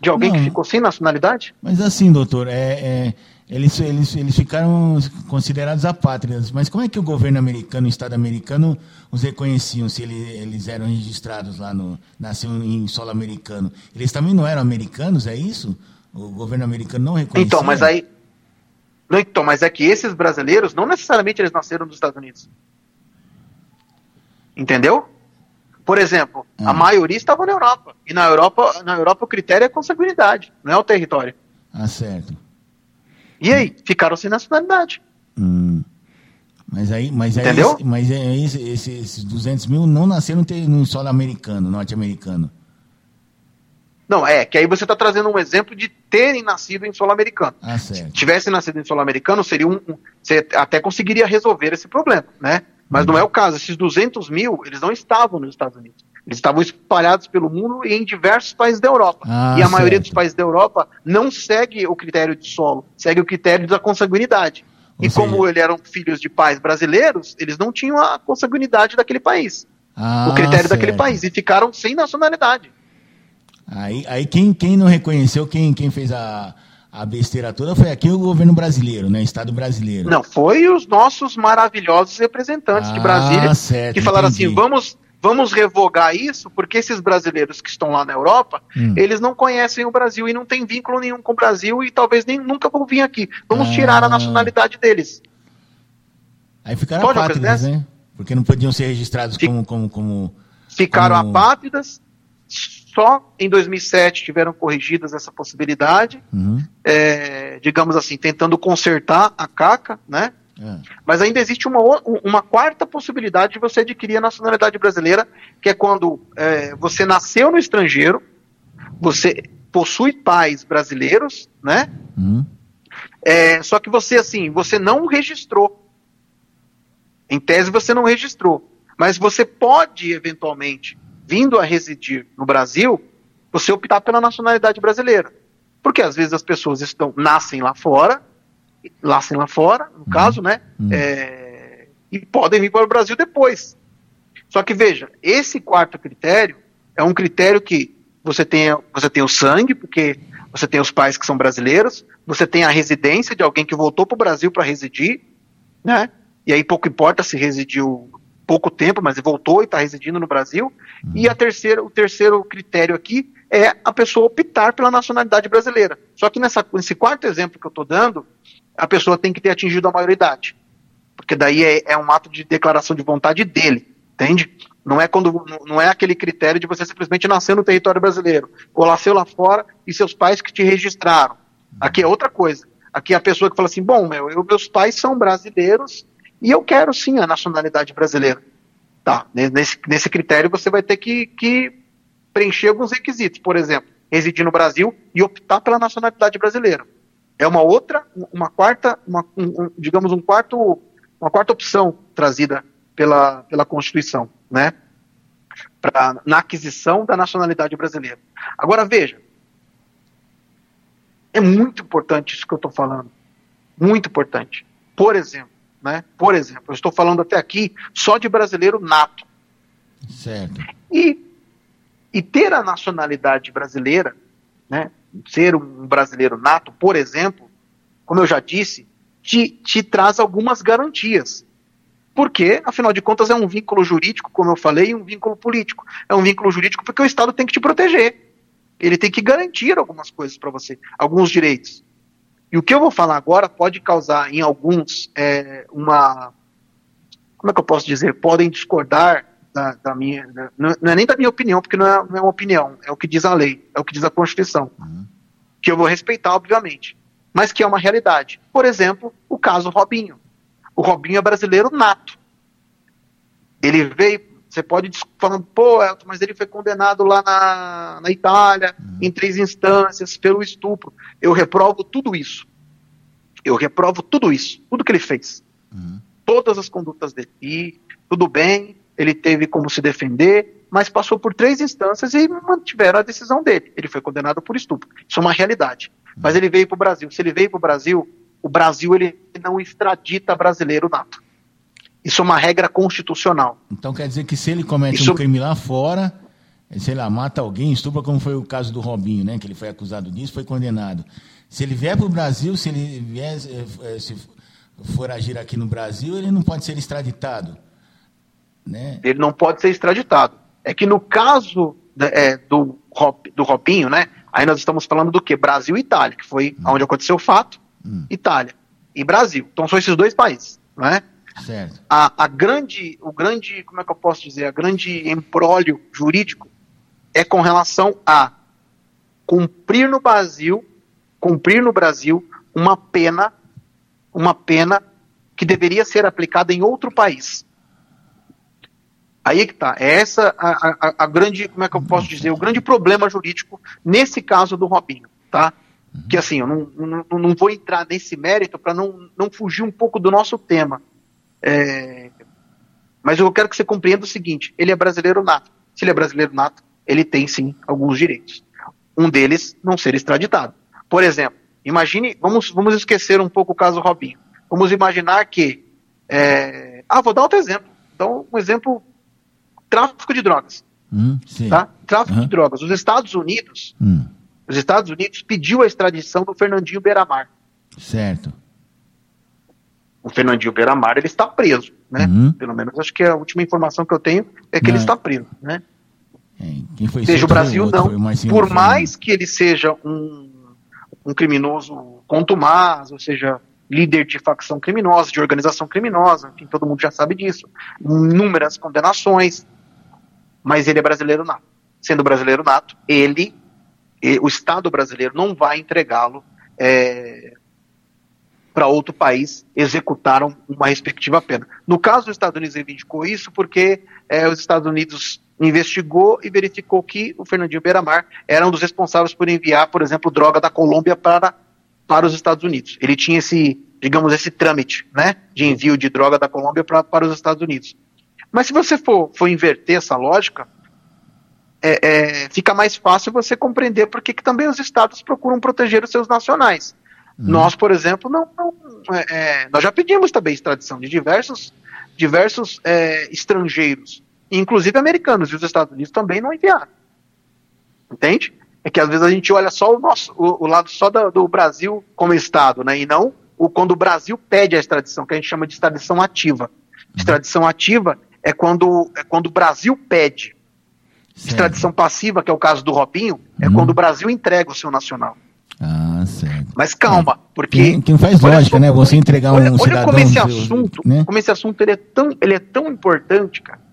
de alguém Não. que ficou sem nacionalidade? Mas assim, doutor, é, é, eles, eles, eles ficaram considerados apátridas, mas como é que o governo americano, o Estado americano, os reconheciam se ele, eles eram registrados lá no. nasciam em solo americano? Eles também não eram americanos, é isso? O governo americano não reconhecia? Então, mas aí. Então, mas é que esses brasileiros, não necessariamente eles nasceram nos Estados Unidos. Entendeu? Por exemplo, a Hum. maioria estava na Europa. E na Europa, na Europa o critério é consanguinidade, não é o território. Ah, certo. E aí, ficaram sem nacionalidade. Hum. Mas aí, mas aí, Entendeu? esse- mas aí esse- esse- esses 200 mil não nasceram no solo americano, norte-americano. Não, é, que aí você está trazendo um exemplo de terem nascido em solo americano. Ah, Se tivessem nascido em solo americano, seria um, um- você até conseguiria resolver esse problema, né? Mas não é o caso. Esses 200 mil, eles não estavam nos Estados Unidos. Eles estavam espalhados pelo mundo e em diversos países da Europa. Ah, e a maioria certo. dos países da Europa não segue o critério de solo, segue o critério da consanguinidade. Ou e seja- como eles eram filhos de pais brasileiros, eles não tinham a consanguinidade daquele país, Ah, o critério daquele certo. país, e ficaram sem nacionalidade. Aí, aí quem, quem não reconheceu, quem, quem fez a, a besteira toda foi aqui o governo brasileiro, né? Estado brasileiro. Não, foi os nossos maravilhosos representantes de Ah, Brasília certo, que falaram entendi. assim: vamos, vamos revogar isso, porque esses brasileiros que estão lá na Europa, Hum. eles não conhecem o Brasil e não têm vínculo nenhum com o Brasil e talvez nem nunca vão vir aqui. Vamos Ah. tirar a nacionalidade deles. Aí ficaram Pode apátridas, né? Porque não podiam ser registrados Fic... como, como, como. Ficaram como... apátridas. Só em 2007 tiveram corrigidas essa possibilidade, uhum. é, digamos assim, tentando consertar a caca, né? É. Mas ainda existe uma, uma quarta possibilidade de você adquirir a nacionalidade brasileira, que é quando é, você nasceu no estrangeiro, você possui pais brasileiros, né? Uhum. É, só que você, assim, você não registrou. Em tese, você não registrou. Mas você pode, eventualmente, vindo a residir no Brasil, você optar pela nacionalidade brasileira. Porque às vezes as pessoas estão nascem lá fora, nascem lá fora, no uhum. caso, né? Uhum. É, e podem vir para o Brasil depois. Só que veja, esse quarto critério é um critério que você tem, você tem o sangue, porque você tem os pais que são brasileiros, você tem a residência de alguém que voltou para o Brasil para residir, né? E aí pouco importa se residiu pouco tempo, mas voltou e está residindo no Brasil. Uhum. E a terceira, o terceiro critério aqui é a pessoa optar pela nacionalidade brasileira. Só que nessa, nesse quarto exemplo que eu estou dando, a pessoa tem que ter atingido a maioridade. Porque daí é, é um ato de declaração de vontade dele, entende? Não é quando não é aquele critério de você simplesmente nascer no território brasileiro, ou nasceu lá fora e seus pais que te registraram. Aqui é outra coisa. Aqui é a pessoa que fala assim: bom, meu, eu, meus pais são brasileiros e eu quero sim a nacionalidade brasileira. Tá, nesse, nesse critério você vai ter que, que preencher alguns requisitos. Por exemplo, residir no Brasil e optar pela nacionalidade brasileira. É uma outra, uma quarta, uma, um, digamos, um quarto, uma quarta opção trazida pela, pela Constituição, né? Pra, na aquisição da nacionalidade brasileira. Agora veja, é muito importante isso que eu estou falando. Muito importante. Por exemplo, né? Por exemplo, eu estou falando até aqui só de brasileiro nato. Certo. E, e ter a nacionalidade brasileira, né? Ser um brasileiro nato, por exemplo, como eu já disse, te, te traz algumas garantias. Porque, afinal de contas, é um vínculo jurídico, como eu falei, e um vínculo político. É um vínculo jurídico porque o Estado tem que te proteger. Ele tem que garantir algumas coisas para você, alguns direitos. E o que eu vou falar agora pode causar em alguns é, uma. Como é que eu posso dizer? Podem discordar da, da minha. Da, não é nem da minha opinião, porque não é, não é, uma opinião, é o que diz a lei, é o que diz a Constituição. Uhum. Que eu vou respeitar, obviamente. Mas que é uma realidade. Por exemplo, o caso Robinho. O Robinho é brasileiro nato. Ele veio você pode falando, pô, Elton, mas ele foi condenado lá na, na Itália, uhum. em três instâncias, pelo estupro. Eu reprovo tudo isso. Eu reprovo tudo isso, tudo que ele fez. Uhum. Todas as condutas dele. E tudo bem, ele teve como se defender, mas passou por três instâncias e mantiveram a decisão dele. Ele foi condenado por estupro. Isso é uma realidade. Mas ele veio para o Brasil. Se ele veio para o Brasil, o Brasil ele não extradita brasileiro nato. Isso é uma regra constitucional. Então quer dizer que se ele comete Isso... um crime lá fora, sei lá, mata alguém, estupra, como foi o caso do Robinho, né? Que ele foi acusado disso, foi condenado. Se ele vier para o Brasil, se ele vier, eh, eh, se for agir aqui no Brasil, ele não pode ser extraditado. Né? Ele não pode ser extraditado. É que no caso é, do, do Robinho, né? Aí nós estamos falando do que? Brasil e Itália, que foi hum. onde aconteceu o fato. Hum. Itália e Brasil. Então são esses dois países, não é? Certo. A, a grande, o grande, como é que eu posso dizer, a grande embrólio jurídico é com relação a cumprir no Brasil, cumprir no Brasil uma pena, uma pena que deveria ser aplicada em outro país. Aí que tá. É essa a, a, a, grande, como é que eu posso dizer, o grande problema jurídico nesse caso do Robinho, tá? Que assim, eu não, não, não vou entrar nesse mérito para não, não fugir um pouco do nosso tema. É, mas eu quero que você compreenda o seguinte: ele é brasileiro nato. Se ele é brasileiro nato, ele tem sim alguns direitos. Um deles, não ser extraditado. Por exemplo, imagine, vamos, vamos esquecer um pouco o caso Robinho. Vamos imaginar que. É, ah, vou dar outro exemplo. Então, um exemplo: tráfico de drogas. Hum, tá? Tráfico uhum. de drogas. Os Estados Unidos. Hum. Os Estados Unidos pediu a extradição do Fernandinho Beiramar. Certo o Fernandinho Beiramar ele está preso, né? Uhum. Pelo menos acho que a última informação que eu tenho é que não. ele está preso, né? É, seja o Brasil não, mais por mais que ele seja um, um criminoso contumaz, ou seja, líder de facção criminosa, de organização criminosa, enfim, todo mundo já sabe disso. Inúmeras condenações, mas ele é brasileiro nato. Sendo brasileiro nato, ele, o Estado brasileiro não vai entregá-lo é, para outro país executar uma respectiva pena. No caso dos Estados Unidos, reivindicou isso porque é, os Estados Unidos investigou e verificou que o Fernandinho Beiramar era um dos responsáveis por enviar, por exemplo, droga da Colômbia para, para os Estados Unidos. Ele tinha esse, digamos, esse trâmite né, de envio de droga da Colômbia para, para os Estados Unidos. Mas se você for, for inverter essa lógica, é, é, fica mais fácil você compreender por que também os estados procuram proteger os seus nacionais. Hum. Nós, por exemplo, não, não é, é, nós já pedimos também extradição de diversos, diversos é, estrangeiros inclusive americanos, e os Estados Unidos também não enviaram. Entende? É que às vezes a gente olha só o nosso, o, o lado só do, do, Brasil como Estado, né? E não o, quando o Brasil pede a extradição, que a gente chama de extradição ativa. Uhum. Extradição ativa é quando, é quando o Brasil pede. Certo. Extradição passiva, que é o caso do Robinho, é uhum. quando o Brasil entrega o seu nacional. Ah, certo. Mas calma, porque. Que, não faz lógica, né? Você entregar olha, um olha cidadão. Como esse assunto, né? como esse assunto ele é, tão, ele é tão importante, cara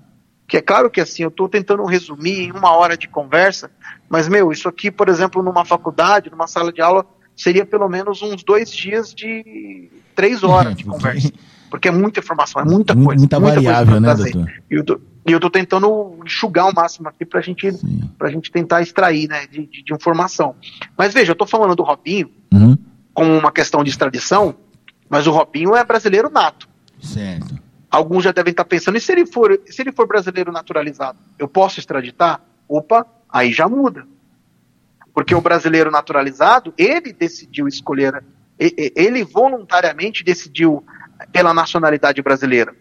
que é claro que assim, eu estou tentando resumir em uma hora de conversa, mas, meu, isso aqui, por exemplo, numa faculdade, numa sala de aula, seria pelo menos uns dois dias de três horas de conversa. Porque é muita informação, é muita coisa. Muita, muita variável, né, doutor? E eu estou tentando enxugar o máximo aqui para gente, a gente tentar extrair né, de, de, de, informação. Mas veja, eu estou falando do Robinho uhum. como uma questão de extradição, mas o Robinho é brasileiro nato. Certo. Alguns já devem estar pensando, e se ele for, se ele for brasileiro naturalizado, eu posso extraditar? Opa, aí já muda. Porque o brasileiro naturalizado, ele decidiu escolher, ele voluntariamente decidiu pela nacionalidade brasileira.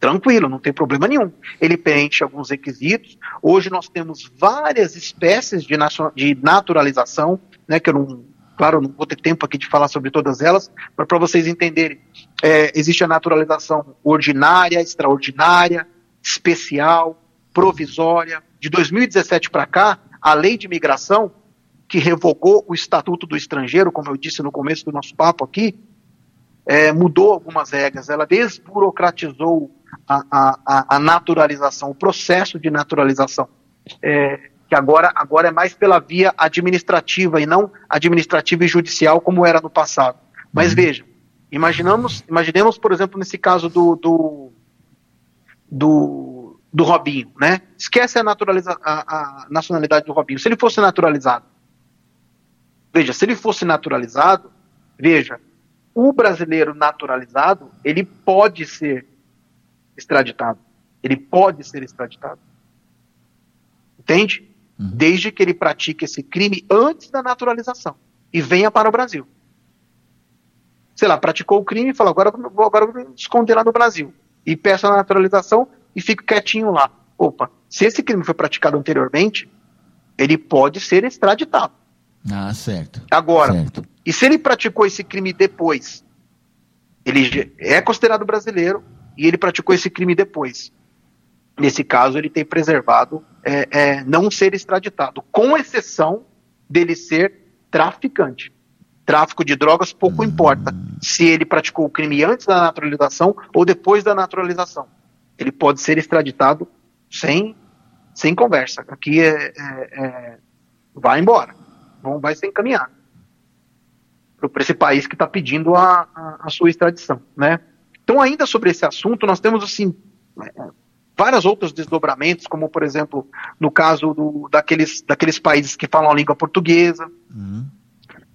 Tranquilo, não tem problema nenhum. Ele preenche alguns requisitos. Hoje nós temos várias espécies de, de naturalização, né, que eu não Claro, não vou ter tempo aqui de falar sobre todas elas, mas para vocês entenderem, é, existe a naturalização ordinária, extraordinária, especial, provisória. De 2017 para cá, a lei de imigração, que revogou o Estatuto do Estrangeiro, como eu disse no começo do nosso papo aqui, é, mudou algumas regras, ela desburocratizou a, a, a naturalização, o processo de naturalização. É, que agora, agora é mais pela via administrativa e não administrativa e judicial como era no passado. Mas uhum. veja, imaginamos, imaginemos, por exemplo, nesse caso do, do, do, do Robinho, né? Esquece a, naturaliza, a, a nacionalidade do Robinho. Se ele fosse naturalizado, veja, se ele fosse naturalizado, veja, o brasileiro naturalizado, ele pode ser extraditado. Ele pode ser extraditado. Entende? Uhum. desde que ele pratique esse crime antes da naturalização e venha para o Brasil. Sei lá, praticou o crime e falou, agora vou, agora vou me esconder lá no Brasil. E peço a naturalização e fico quietinho lá. Opa, se esse crime foi praticado anteriormente, ele pode ser extraditado. Ah, certo. Agora, certo. e se ele praticou esse crime depois? Ele é considerado brasileiro e ele praticou esse crime depois. Nesse caso, ele tem preservado é, é, não ser extraditado, com exceção dele ser traficante. Tráfico de drogas pouco importa se ele praticou o crime antes da naturalização ou depois da naturalização. Ele pode ser extraditado sem, sem conversa. Aqui é, é, é vai embora, não vai ser encaminhado para esse país que está pedindo a, a, a, sua extradição, né? Então, ainda sobre esse assunto, nós temos assim vários outros desdobramentos, como por exemplo no caso do, daqueles, daqueles países que falam a língua portuguesa. Uhum.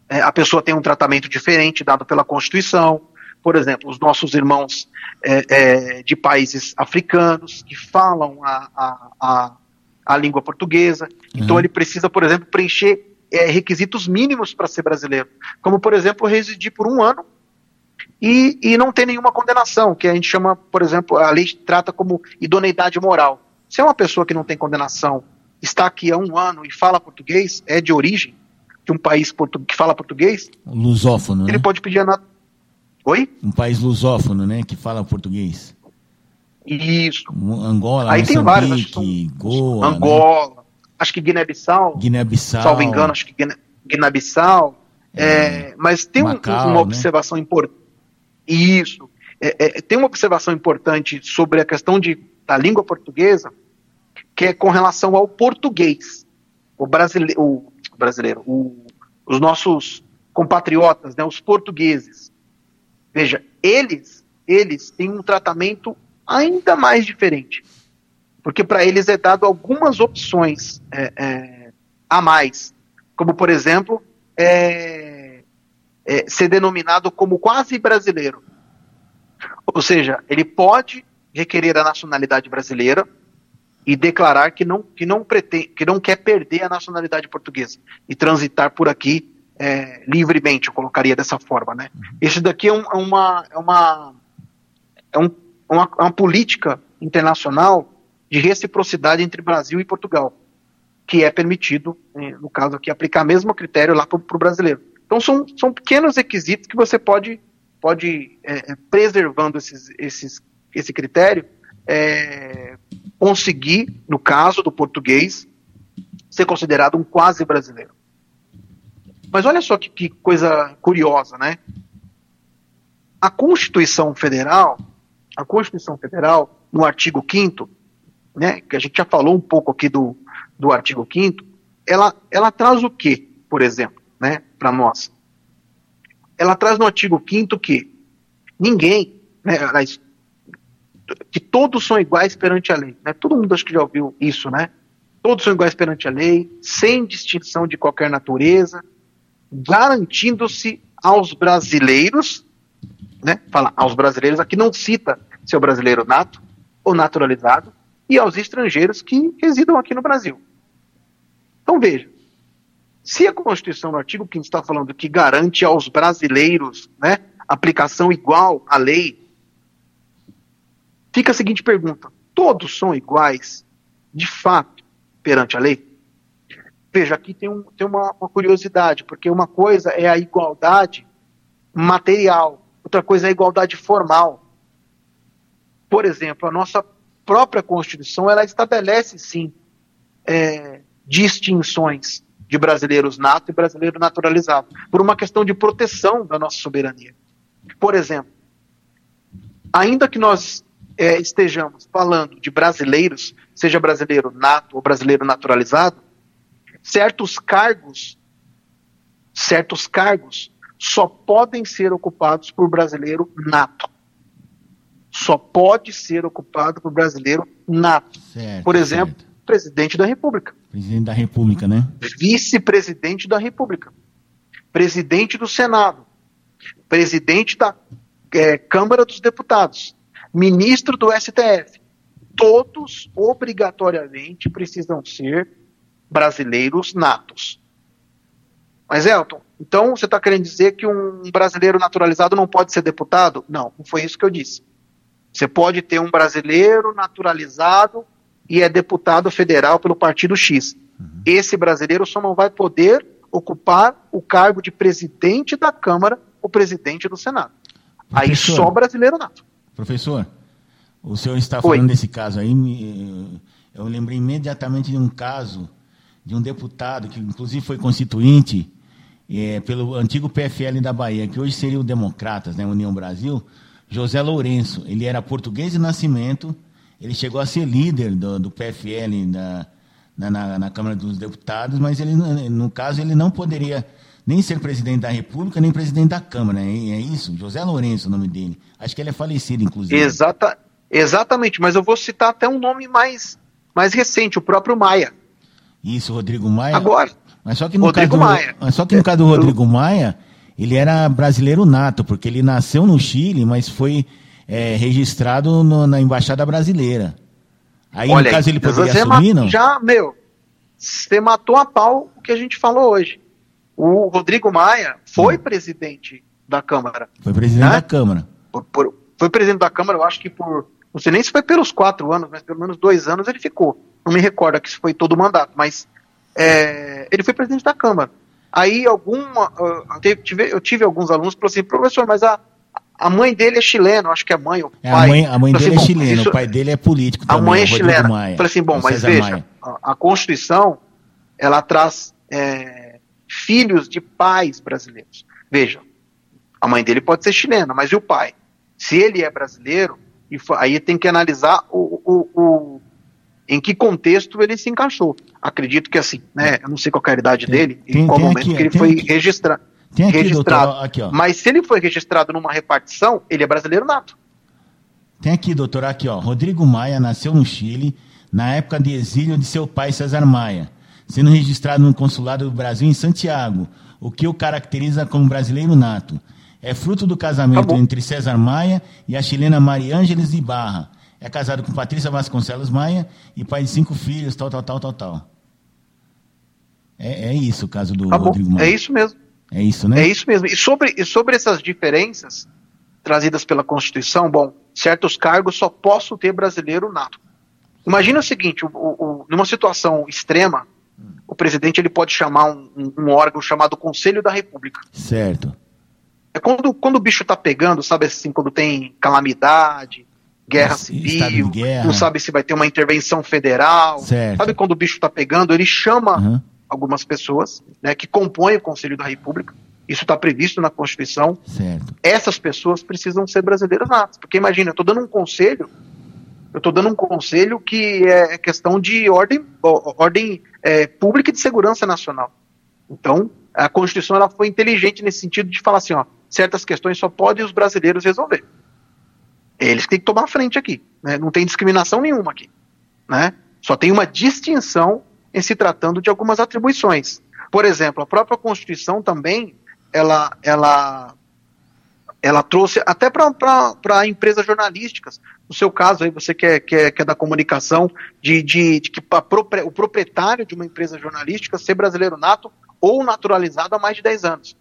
É, a pessoa tem um tratamento diferente dado pela Constituição. Por exemplo, os nossos irmãos é, é, de países africanos que falam a, a, a, a língua portuguesa. Então, uhum. Então ele precisa, por exemplo, preencher é, requisitos mínimos para ser brasileiro. Como, por exemplo, residir por um ano e, e não tem nenhuma condenação, que a gente chama, por exemplo, a lei trata como idoneidade moral. Se é uma pessoa que não tem condenação, está aqui há um ano e fala português, é de origem de um país que fala português, lusófono, ele né? pode pedir a nat... Oi? Um país lusófono, né, que fala português. Isso. Angola, Aí tem vários, Goa, Angola, né? Acho que Guiné-Bissau. Guiné-Bissau. Salvo engano, acho que Guiné-Bissau. É, mas tem Macau, uma né? observação né? importante. Isso. É, é, tem uma observação importante sobre a questão de, da língua portuguesa, que é com relação ao português. O brasileiro, o, brasileiro o, os nossos compatriotas, né, os portugueses. Veja, eles, eles têm um tratamento ainda mais diferente. Porque para eles é dado algumas opções é, é, a mais. Como, por exemplo, é, é, ser denominado como quase brasileiro. Ou seja, ele pode requerer a nacionalidade brasileira e declarar que não, que não, pretende, que não quer perder a nacionalidade portuguesa e transitar por aqui é, livremente, eu colocaria dessa forma. Né? Uhum. Isso daqui é, um, é uma, é, uma, é um, uma, uma política internacional de reciprocidade entre Brasil e Portugal que é permitido, né, no caso aqui, aplicar o mesmo critério lá para o brasileiro. Então são, são pequenos requisitos que você pode, pode é, preservando esses, esses, esse critério, é, conseguir, no caso do português, ser considerado um quase brasileiro. Mas olha só que, que coisa curiosa, né? A Constituição Federal, a Constituição Federal, no artigo 5 né, que a gente já falou um pouco aqui do, do artigo 5 ela, ela traz o que, por exemplo, né, para nós? Ela traz no artigo 5 que ninguém, né, que todos são iguais perante a lei. Né? Todo mundo acho que já ouviu isso, né? Todos são iguais perante a lei, sem distinção de qualquer natureza, garantindo-se aos brasileiros, né? Fala aos brasileiros, aqui não cita se é o brasileiro nato ou naturalizado, e aos estrangeiros que residam aqui no Brasil. Então veja, se a Constituição, no artigo 5 está falando que garante aos brasileiros né, aplicação igual à lei, fica a seguinte pergunta: todos são iguais, de fato, perante a lei? Veja, aqui tem, um, tem uma, uma curiosidade, porque uma coisa é a igualdade material, outra coisa é a igualdade formal. Por exemplo, a nossa própria Constituição ela estabelece sim é, distinções de brasileiros nato e brasileiro naturalizado, por uma questão de proteção da nossa soberania. Por exemplo, ainda que nós é, estejamos falando de brasileiros, seja brasileiro nato ou brasileiro naturalizado, certos cargos, certos cargos só podem ser ocupados por brasileiro nato só pode ser ocupado por brasileiro nato. Certo, por exemplo, certo. presidente da República. Presidente da República, né? Vice-presidente da República. Presidente do Senado. Presidente da é, Câmara dos Deputados. Ministro do STF. Todos obrigatoriamente precisam ser brasileiros natos. Mas, Elton, então você está querendo dizer que um brasileiro naturalizado não pode ser deputado? Não, não foi isso que eu disse. Você pode ter um brasileiro naturalizado e é deputado federal pelo partido X. Uhum. Esse brasileiro só não vai poder ocupar o cargo de presidente da Câmara ou presidente do Senado. Professor, aí só brasileiro nato. Professor, o senhor está falando Oi. desse caso aí, eu lembrei imediatamente de um caso de um deputado que inclusive foi constituinte é, pelo antigo PFL da Bahia, que hoje seria o Democratas, né, União Brasil, José Lourenço. Ele era português de nascimento, ele chegou a ser líder do, do PFL na, na, na, Câmara dos Deputados, mas ele, no caso ele não poderia nem ser presidente da República, nem presidente da Câmara. É, é isso? José Lourenço, o nome dele. Acho que ele é falecido, inclusive. Exata, exatamente, mas eu vou citar até um nome mais, mais recente, o próprio Maia. Isso, Rodrigo Maia. Agora. Mas só que no, Rodrigo caso, Maia. Mas só que no caso do Rodrigo Maia, ele era brasileiro nato, porque ele nasceu no Chile, mas foi é, registrado no, na Embaixada Brasileira. Aí, Olha, no caso, ele poderia assumir, não? Já, meu, você matou a pau o que a gente falou hoje. O Rodrigo Maia foi hum. presidente da Câmara. Foi presidente né? da Câmara. Por, por, foi presidente da Câmara, eu acho que por. Não sei nem se foi pelos quatro anos, mas pelo menos dois anos ele ficou. Não me recordo que se foi todo o mandato, mas é, ele foi presidente da Câmara. Aí alguma. Eu tive, eu tive alguns alunos que falaram assim, professor, mas a, a mãe dele é chileno, acho que é mãe ou pai. É, a mãe, a mãe dele assim, é chileno, isso, o pai dele é político também. A mãe é chilena. Falei assim, bom, mas veja, a, a, Constituição, ela traz é, filhos de pais brasileiros. Veja, a mãe dele pode ser chilena, mas e o pai? Se ele é brasileiro, aí tem que analisar o, o, o em que contexto ele se encaixou. Acredito que assim, né? Eu não sei qual é a idade tem, dele, tem, em qual momento aqui, que ele foi aqui, registra, aqui, registrado. Doutor, aqui, Mas se ele foi registrado numa repartição, ele é brasileiro nato. Tem aqui, doutor, aqui, ó. Rodrigo Maia nasceu no Chile na época de exílio de seu pai César Maia, sendo registrado no consulado do Brasil em Santiago, o que o caracteriza como brasileiro nato. É fruto do casamento tá entre César Maia e a chilena Maria Ângeles Ibarra. É casado com Patrícia Vasconcelos Maia e pai de cinco filhos, tal, tal, tal, tal, tal. É, é isso o caso do tá Rodrigo Maia. É isso mesmo. É isso, né? É isso mesmo. E sobre, e sobre essas diferenças trazidas pela Constituição, bom, certos cargos só posso ter brasileiro nato. Imagina o seguinte, o, o, numa situação extrema, o presidente ele pode chamar um, um, órgão chamado Conselho da República. Certo. É quando, quando o bicho tá pegando, sabe assim, quando tem calamidade, guerra civil, guerra. não sabe se vai ter uma intervenção federal. Certo. Sabe quando o bicho tá pegando, ele chama uhum. algumas pessoas né, que compõem o Conselho da República. Isso está previsto na Constituição. Certo. Essas pessoas precisam ser brasileiras natas. Porque imagina, eu estou dando um conselho, eu estou dando um conselho que é questão de ordem, ordem é, pública e de segurança nacional. Então, a Constituição ela foi inteligente nesse sentido de falar assim, ó, certas questões só podem os brasileiros resolver. Eles que têm que tomar frente aqui. Né? Não tem discriminação nenhuma aqui. Né? Só tem uma distinção em se tratando de algumas atribuições. Por exemplo, a própria Constituição também, ela, ela, ela trouxe até para empresas jornalísticas. No seu caso, aí você que é, que é, que é da comunicação, de, de, de que o proprietário de uma empresa jornalística ser brasileiro nato ou naturalizado há mais de 10 anos.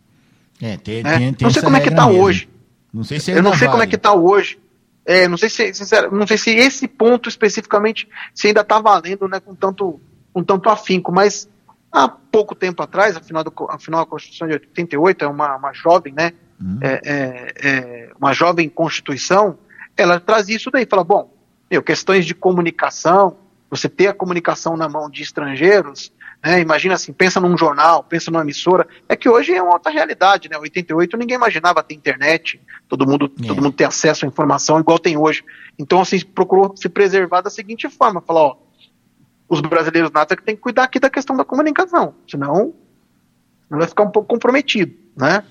É, tem, né? tem, tem não sei como é que está hoje. Não sei se Eu não sei vale. como é que está hoje. É, não sei se, sincero, não sei se esse ponto especificamente se ainda está valendo, né, com tanto, com tanto afinco, mas há pouco tempo atrás, afinal, do, afinal a Constituição de 88 é uma, uma jovem, né, uhum. é, é, é, uma jovem Constituição, ela traz isso daí, fala, bom, meu, questões de comunicação, você ter a comunicação na mão de estrangeiros, né? Imagina assim, pensa num jornal, pensa numa emissora. É que hoje é uma outra realidade, né? 88 ninguém imaginava ter internet, todo mundo, é. todo mundo ter acesso à informação igual tem hoje. Então, assim, procurou se preservar da seguinte forma, falar, ó, os brasileiros natos é que tem que cuidar aqui da questão da comunicação, senão vai ficar um pouco comprometido, né?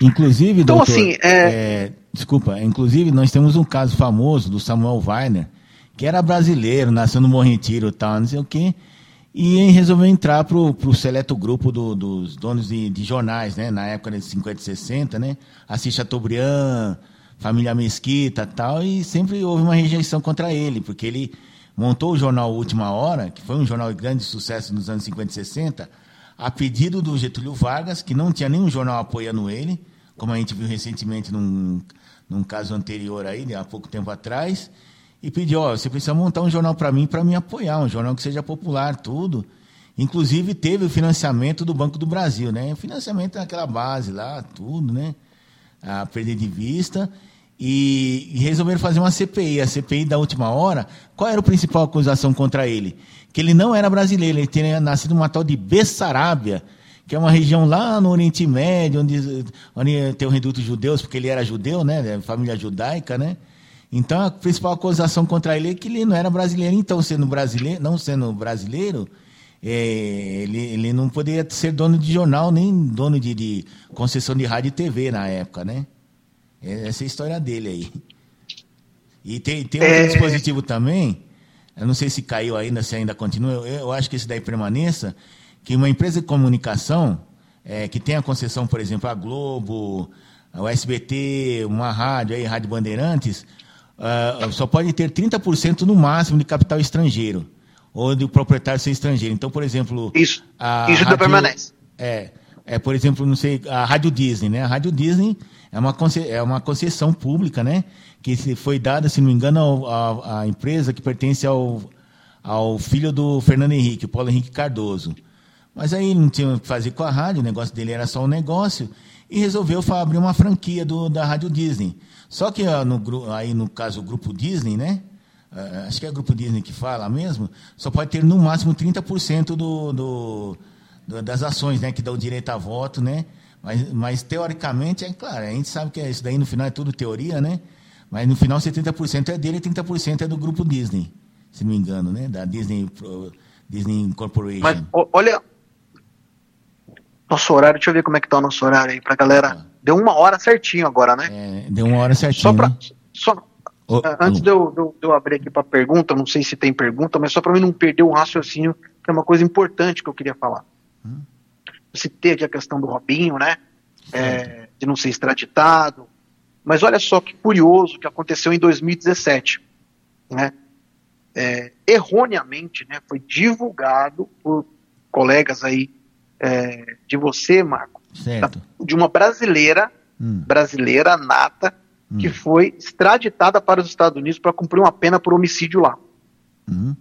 Inclusive, então, doutor, assim, é... É, desculpa, inclusive nós temos um caso famoso do Samuel Weiner, que era brasileiro, nasceu no Morretiro e tal, não sei o quê, e resolveu entrar para o seleto grupo do, dos donos de, de, jornais, né? Na época de 50 e 60, né? Assis Chateaubriand, Família Mesquita tal, e sempre houve uma rejeição contra ele, porque ele montou o jornal Última Hora, que foi um jornal de grande sucesso nos anos 50 e 60, a pedido do Getúlio Vargas, que não tinha nenhum jornal apoiando ele, como a gente viu recentemente num, num caso anterior aí, há pouco tempo atrás, e pediu, ó, você precisa montar um jornal para mim, para me apoiar, um jornal que seja popular, tudo. Inclusive teve o financiamento do Banco do Brasil, né? O financiamento naquela base lá, tudo, né? A perder de vista. E, e, resolveram fazer uma CPI. A CPI da última hora, qual era a principal acusação contra ele? Que ele não era brasileiro, ele tinha nascido numa tal de Bessarábia, que é uma região lá no Oriente Médio, onde, onde tem o reduto judeus, porque ele era judeu, né? Família judaica, né? Então a principal acusação contra ele é que ele não era brasileiro. Então, sendo brasileiro, não sendo brasileiro, é, ele, ele não poderia ser dono de jornal nem dono de, de concessão de rádio e TV na época, né? É, essa é a história dele aí. E tem, tem outro é... dispositivo também, eu não sei se caiu ainda, se ainda continua, eu, eu acho que esse daí permaneça, que uma empresa de comunicação é, que tem a concessão, por exemplo, a Globo, o SBT, uma rádio aí, Rádio Bandeirantes, uh, só pode ter 30% no máximo de capital estrangeiro, ou de o proprietário ser estrangeiro. Então, por exemplo. Isso. A isso rádio, permanece. É, é, por exemplo, não sei, a Rádio Disney, né? A Rádio Disney é uma, é uma concessão pública, né? Que foi dada, se não me engano, à empresa que pertence ao, ao filho do Fernando Henrique, Paulo Henrique Cardoso. Mas aí não tinha o que fazer com a rádio, o negócio dele era só um negócio, e resolveu abrir uma franquia do, da Rádio Disney. Só que no, aí no caso o grupo Disney, né? Uh, acho que é o grupo Disney que fala mesmo, só pode ter no máximo 30% do, do, das ações, né, que dão direito a voto, né? Mas, mas teoricamente, é claro, a gente sabe que isso daí no final é tudo teoria, né? Mas no final 70% é dele e 30% é do grupo Disney, se não me engano, né? Da Disney, Disney Corporation. Mas olha, nosso horário, deixa eu ver como é que tá o nosso horário aí pra galera. Deu uma hora certinho agora, né? É, deu uma hora certinho. Só pra, né? só, oh, antes oh. De, eu, de, eu, de, eu, abrir aqui pra pergunta, não sei se tem pergunta, mas só pra mim não perder o raciocínio, que é uma coisa importante que eu queria falar. Hum. Eu citei aqui a questão do Robinho, né? É, de não ser extraditado. Mas olha só que curioso que aconteceu em 2017, né? É, erroneamente, né, foi divulgado por colegas aí é, de você, Marco, certo. de uma brasileira, hum. brasileira nata, hum. que foi extraditada para os Estados Unidos para cumprir uma pena por homicídio lá. Hum.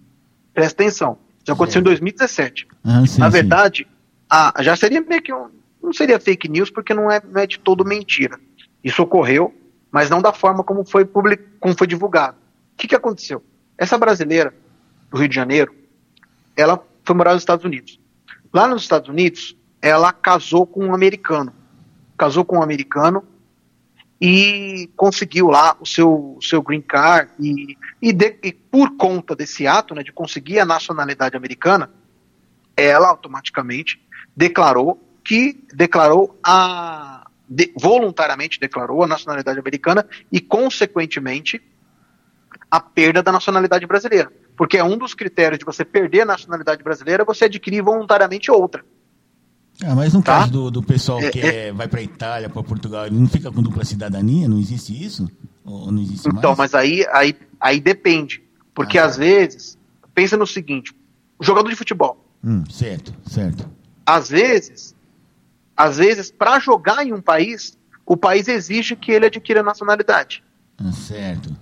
Presta atenção, isso aconteceu certo. em 2017. Ah, sim, Na verdade, a, já seria meio que um, não seria fake news porque não é, não é de todo mentira. Isso ocorreu, mas não da forma como foi, public, como foi divulgado. O que, que aconteceu? Essa brasileira do Rio de Janeiro, ela foi morar nos Estados Unidos. Lá nos Estados Unidos, ela casou com um americano. Casou com um americano e conseguiu lá o seu, seu green card e, e, de, e, por conta desse ato, né, de conseguir a nacionalidade americana, ela automaticamente declarou que declarou a de, voluntariamente declarou a nacionalidade americana e consequentemente a perda da nacionalidade brasileira. Porque é um dos critérios de você perder a nacionalidade brasileira, você adquirir voluntariamente outra. Ah, mas no tá? caso do, do pessoal é, que é, é, vai para Itália, para Portugal, ele não fica com dupla cidadania? Não existe isso? Ou não existe então, mais? mas aí, aí, aí depende. Porque ah, tá. às vezes, pensa no seguinte: jogador de futebol. Hum, certo, certo. Às vezes, às vezes, para jogar em um país, o país exige que ele adquira nacionalidade. Ah, certo.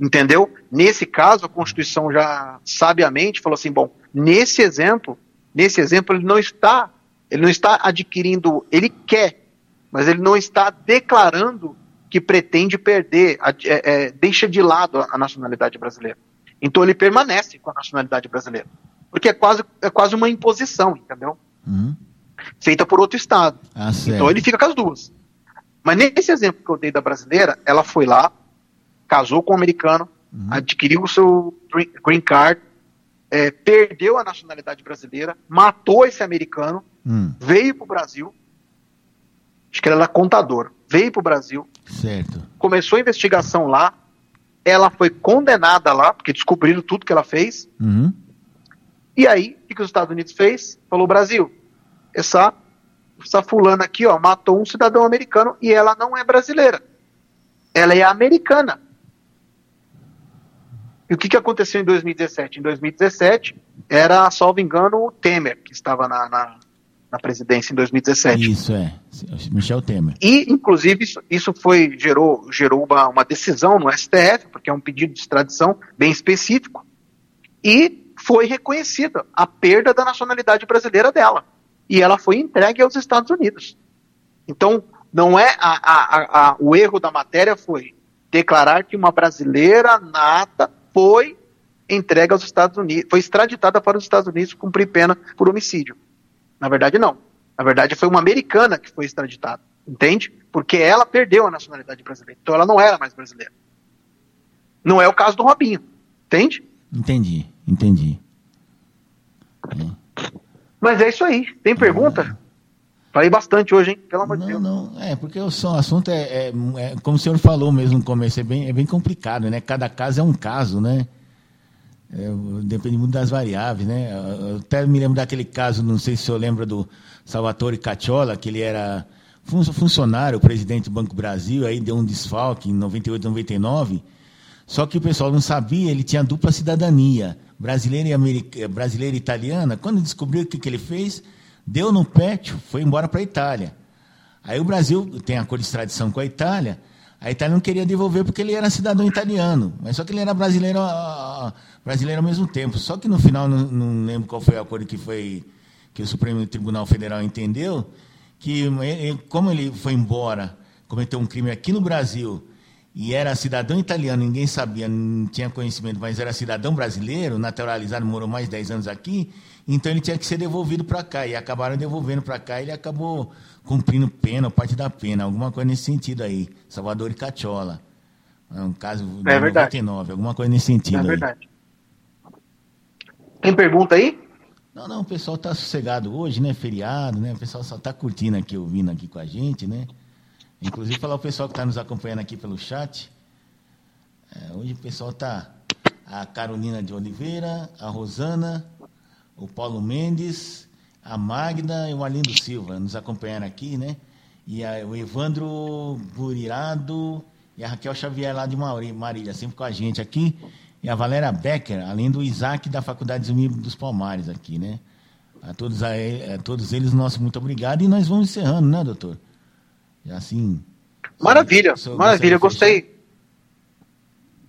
Entendeu? Nesse caso, a Constituição já sabiamente falou assim: bom, nesse exemplo, nesse exemplo, ele não está, ele não está adquirindo, ele quer, mas ele não está declarando que pretende perder, é, é, deixa de lado a, a, nacionalidade brasileira. Então ele permanece com a nacionalidade brasileira. Porque é quase, é quase uma imposição, entendeu? Uhum. Feita por outro Estado. Ah, então ele fica com as duas. Mas nesse exemplo que eu dei da brasileira, ela foi lá, casou com um americano, uhum. adquiriu o seu green card, é, perdeu a nacionalidade brasileira, matou esse americano, uhum. veio para o Brasil, acho que ela era contadora, veio para o Brasil, certo. começou a investigação lá, ela foi condenada lá, porque descobriram tudo que ela fez, uhum. e aí, o que os Estados Unidos fez? Falou, Brasil, essa, essa fulana aqui, ó, matou um cidadão americano e ela não é brasileira. Ela é americana. E o que, que aconteceu em 2017? Em 2017, era, salvo engano, o Temer, que estava na, na, na presidência em 2017. Isso, é. Michel Temer. E, inclusive, isso, isso foi, gerou, gerou uma, uma decisão no STF, porque é um pedido de extradição bem específico, e foi reconhecida a perda da nacionalidade brasileira dela. E ela foi entregue aos Estados Unidos. Então, não é a, a, a, o erro da matéria foi declarar que uma brasileira nata foi entregue aos Estados Unidos, foi extraditada para os Estados Unidos cumprir pena por homicídio. Na verdade, não. Na verdade, foi uma americana que foi extraditada, entende? Porque ela perdeu a nacionalidade brasileira. Então ela não era mais brasileira. Não é o caso do Robinho, entende? Entendi, entendi. É. Mas é isso aí. Tem pergunta? Falei bastante hoje, hein? Pelo amor de Deus. Não, é, porque o assunto é, é, é, como o senhor falou mesmo no começo, é bem, é bem complicado, né? Cada caso é um caso, né? É, depende muito das variáveis, né? Eu até me lembro daquele caso, não sei se o senhor lembra do Salvatore Cacciola, que ele era funcionário, presidente do Banco Brasil, aí deu um desfalque em 98, 99, só que o pessoal não sabia, ele tinha dupla cidadania, brasileira e, brasileira e italiana. Quando descobriu o que, que ele fez Deu no pet, foi embora para a Itália. Aí o Brasil tem acordo de extradição com a Itália. A Itália não queria devolver porque ele era cidadão italiano, mas só que ele era brasileiro, brasileiro ao mesmo tempo. Só que no final, não, não lembro qual foi o acordo que foi que o Supremo Tribunal Federal entendeu, que como ele foi embora, cometeu um crime aqui no Brasil e era cidadão italiano, ninguém sabia, não tinha conhecimento, mas era cidadão brasileiro, naturalizado, morou mais de 10 anos aqui, então ele tinha que ser devolvido para cá. E acabaram devolvendo para cá e ele acabou cumprindo pena, parte da pena, alguma coisa nesse sentido aí. Salvador e Cachola. É um caso de é 99, alguma coisa nesse sentido. É verdade. Aí. Tem pergunta aí? Não, não, o pessoal está sossegado hoje, né? Feriado, né? O pessoal só está curtindo aqui, ouvindo aqui com a gente, né? Inclusive falar o pessoal que está nos acompanhando aqui pelo chat. É, hoje o pessoal está a Carolina de Oliveira, a Rosana, o Paulo Mendes, a Magda e o Arlindo Silva nos acompanharam aqui, né? E a, o Evandro Burirado e a Raquel Xavier lá de Marília, sempre com a gente aqui. E a Valéria Becker, além do Isaac da Faculdade Zumbi dos Palmares aqui, né? A todos, a, a todos eles, nosso muito obrigado. E nós vamos encerrando, né, doutor? E assim. Maravilha, maravilha, gostei.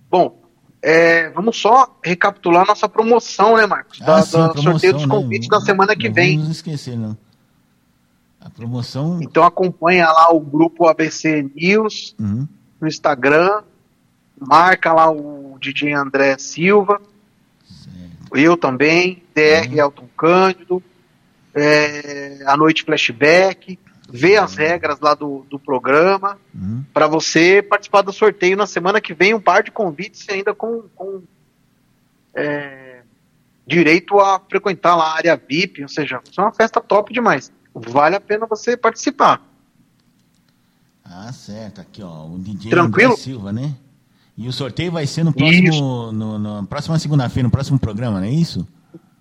Bom, é, vamos só recapitular nossa promoção, né, Marcos? Da, ah, sim, promoção, sorteio dos né? convites né? da semana que não vem. Não esquecer, não. A promoção. Então acompanha lá o grupo ABC News uhum. no Instagram. Marca lá o DJ André Silva. Certo. Eu também. DR uhum. Elton Cândido. É, a noite flashback ver as regras lá do, do programa, uhum. para você participar do sorteio na semana que vem, um par de convites ainda com, com é, direito a frequentar lá a área VIP, ou seja, é uma festa top demais. Vale a pena você participar. Ah, certo. Aqui, ó, o DJ Tranquilo? André Silva, né? E o sorteio vai ser no próximo, no, no, próxima segunda-feira, no próximo programa, não é isso?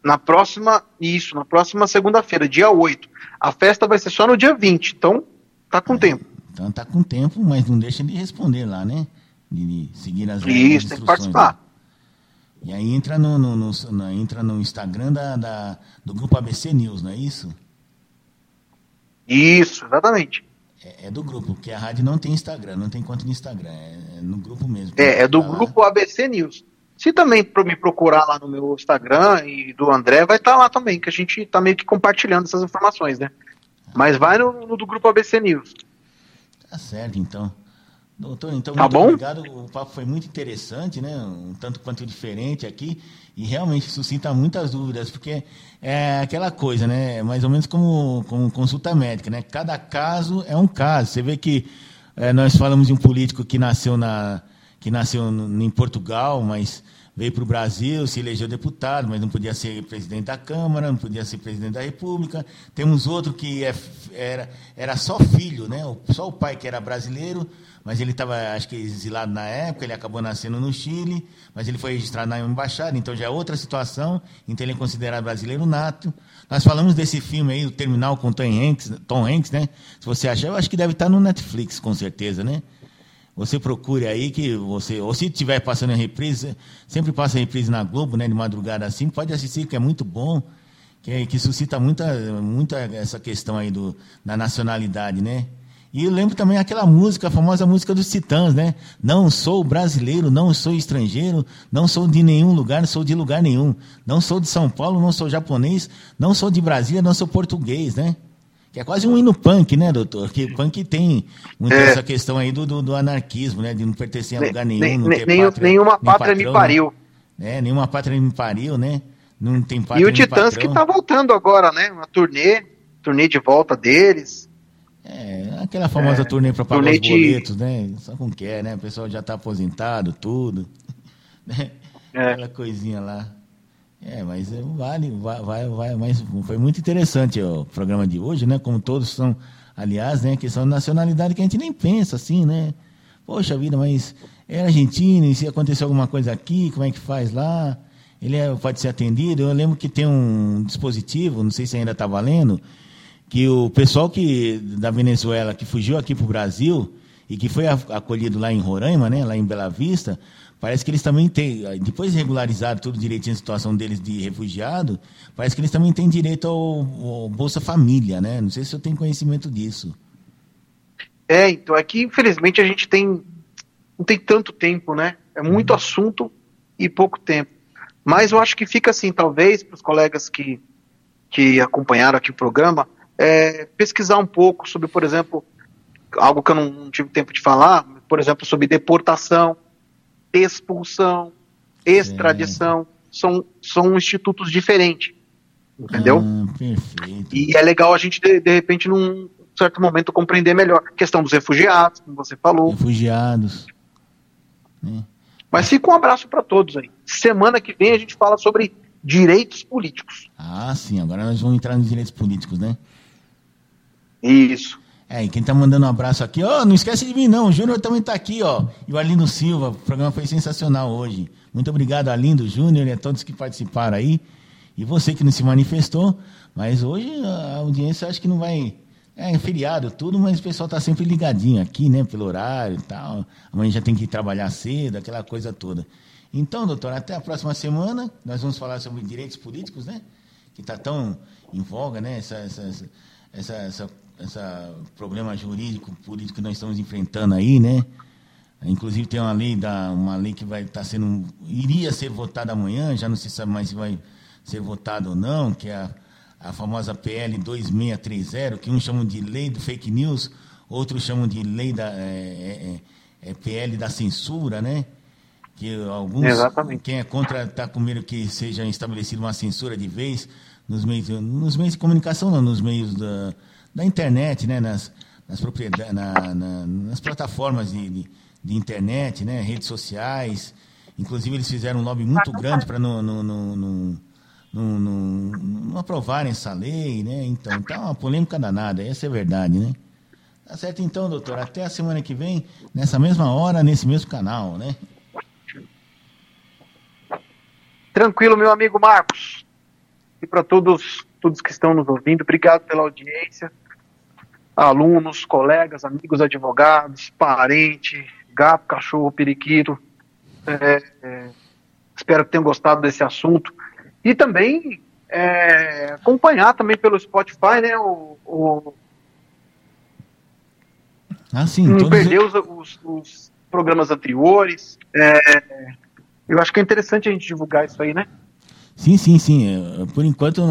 Na próxima, isso, na próxima segunda-feira, dia 8. A festa vai ser só no dia 20, então tá com é, tempo. Então tá com tempo, mas não deixa de responder lá, né? De, de seguir as Isso, tem que participar. Né? E aí entra no, no, no, no, entra no Instagram da, da, do grupo ABC News, não é isso? Isso, exatamente. É, é, do grupo, porque a rádio não tem Instagram, não tem conta no Instagram, é, é no grupo mesmo. É, é do grupo ABC News. Se também me procurar lá no meu Instagram e do André, vai estar tá lá também, que a gente está meio que compartilhando essas informações, né? Mas vai no, no do grupo ABC News. Tá certo, então. Doutor, então, tá muito bom? obrigado. O papo foi muito interessante, né? Um tanto quanto diferente aqui. E realmente suscita muitas dúvidas, porque é aquela coisa, né? Mais ou menos como, como consulta médica, né? Cada caso é um caso. Você vê que é, nós falamos de um político que nasceu na, que nasceu em Portugal, mas veio para o Brasil, se elegeu deputado, mas não podia ser presidente da Câmara, não podia ser presidente da República. Temos outro que é, era, era só filho, né? só o pai que era brasileiro, mas ele estava, acho que, exilado na época, ele acabou nascendo no Chile, mas ele foi registrado na embaixada, então já é outra situação, então ele é considerado brasileiro nato. Nós falamos desse filme aí, o Terminal com Tom Hanks, Tom Hanks né? Se você achar, eu acho que deve estar no Netflix, com certeza, né? Você procure aí que você, ou se estiver passando em reprise, sempre passa em reprise na Globo, né, de madrugada assim, pode assistir que é muito bom, que, que suscita muita, muita essa questão aí do, da nacionalidade, né? E eu lembro também aquela música, a famosa música dos Titãs, né? Não sou brasileiro, não sou estrangeiro, não sou de nenhum lugar, sou de lugar nenhum. Não sou de São Paulo, não sou japonês, não sou de Brasília, não sou português, né? Que é quase um hino punk, né, doutor? Que punk tem muito é. essa questão aí do, do, do, anarquismo, né? De não pertencer a lugar nenhum. Nem, não ter nem, pátria, nenhuma pátria patrão, me pariu. Né? É, nenhuma pátria me pariu, né? Não tem pátria E o Titãs que tá voltando agora, né? Uma turnê, turnê de volta deles. É, aquela famosa é, turnê para pagar os boletos, de... né? Só com que é, né? O pessoal já tá aposentado, tudo. Né? É. Aquela coisinha lá. É, mas é, vale, vai, vai, vai, mas foi muito interessante o programa de hoje, né? Como todos são, aliás, né? Questão de nacionalidade que a gente nem pensa assim, né? Poxa vida, mas é argentino, e se acontecer alguma coisa aqui, como é que faz lá? Ele é, pode ser atendido. Eu lembro que tem um dispositivo, não sei se ainda está valendo, que o pessoal que da Venezuela que fugiu aqui para o Brasil e que foi acolhido lá em Roraima, né? Lá em Bela Vista, Parece que eles também têm, depois de regularizar tudo direitinho a situação deles de refugiado, parece que eles também têm direito ao, ao Bolsa Família, né? Não sei se eu tenho conhecimento disso. É, então, é que infelizmente a gente tem não tem tanto tempo, né? É muito uhum. assunto e pouco tempo. Mas eu acho que fica assim, talvez, para os colegas que, que acompanharam aqui o programa, é, pesquisar um pouco sobre, por exemplo, algo que eu não, não tive tempo de falar, por exemplo, sobre deportação, expulsão, extradição, são, são institutos diferentes. Entendeu? Perfeito. E é legal a gente, de, de repente, num certo momento, compreender melhor a questão dos refugiados, como você falou. Refugiados. É. Mas fica um abraço para todos aí. Semana que vem a gente fala sobre direitos políticos. Ah, sim. Agora nós vamos entrar nos direitos políticos, né? Isso. É, e quem tá mandando um abraço aqui, ó, oh, não esquece de mim não, o Júnior também tá aqui, ó. E o Arlindo Silva, o programa foi sensacional hoje. Muito obrigado, Arlindo, Júnior e a todos que participaram aí. E você que não se manifestou, mas hoje a audiência acho que não vai. É feriado, tudo, mas o pessoal tá sempre ligadinho aqui, né, pelo horário e tal. Amanhã já tem que ir trabalhar cedo, aquela coisa toda. Então, doutor, até a próxima semana, nós vamos falar sobre direitos políticos, né? Que está tão em voga, né? Essa, essa, essa, essa esse problema jurídico, político que nós estamos enfrentando aí, né? Inclusive tem uma lei, da, uma lei que vai estar tá sendo, iria ser votada amanhã, já não se sabe mais se vai ser votada ou não, que é a, a famosa PL 2630, que uns chamam de lei do fake news, outros chamam de lei da é, é, é PL da censura, né? Que alguns, Exatamente. quem é contra está com medo que seja estabelecida uma censura de vez nos meios, nos meios de comunicação, não, nos meios da da internet, né, nas, nas, na, na, nas plataformas de, de, de, internet, né, redes sociais. Inclusive, eles fizeram um lobby muito grande para não, não, não, não, aprovarem essa lei. Né? Então, tá uma polêmica danada, essa é verdade. Né? Tá certo, então, doutor. Até a semana que vem, nessa mesma hora, nesse mesmo canal. Né? Tranquilo, meu amigo Marcos. E para todos, todos que estão nos ouvindo, obrigado pela audiência alunos, colegas, amigos, advogados, parente, gato, cachorro, periquito. É, é, espero que tenham gostado desse assunto. E também é, acompanhar também pelo Spotify, né? O, o ah, sim, não perder os, os, os, programas anteriores. É, eu acho que é interessante a gente divulgar isso aí, né? Sim, sim, sim. É, por enquanto,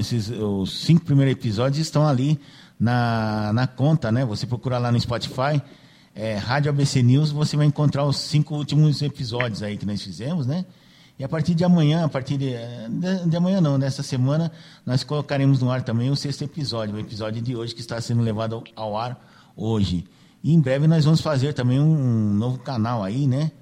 esses, os cinco primeiros episódios estão ali na, na conta, né? Você procura lá no Spotify, é, Rádio ABC News, você vai encontrar os cinco últimos episódios aí que nós fizemos, né? E a partir de amanhã, a partir de, de, de amanhã não, nessa semana, nós colocaremos no ar também o sexto episódio, o episódio de hoje que está sendo levado ao, ao ar hoje. E em breve nós vamos fazer também um, um novo canal aí, né?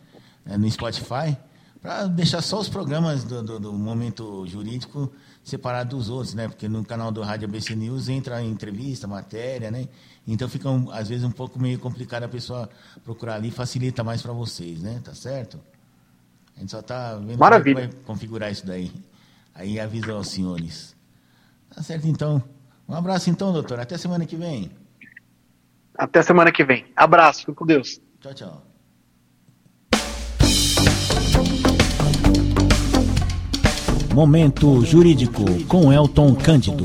É, no Spotify, para deixar só os programas do, do, do momento jurídico separado dos outros, né? Porque no canal do Rádio ABC News entra entrevista, matéria, né? Então fica, um, às vezes, um pouco meio complicado a pessoa procurar ali, facilita mais para vocês, né? Tá certo? A gente só está vendo Maravilha. como vai configurar isso daí. Aí avisa aos senhores. Tá certo, então. Um abraço, então, doutor. Até semana que vem. Até semana que vem. Abraço. Fique com Deus. Tchau, tchau. Momento Jurídico com Elton Cândido.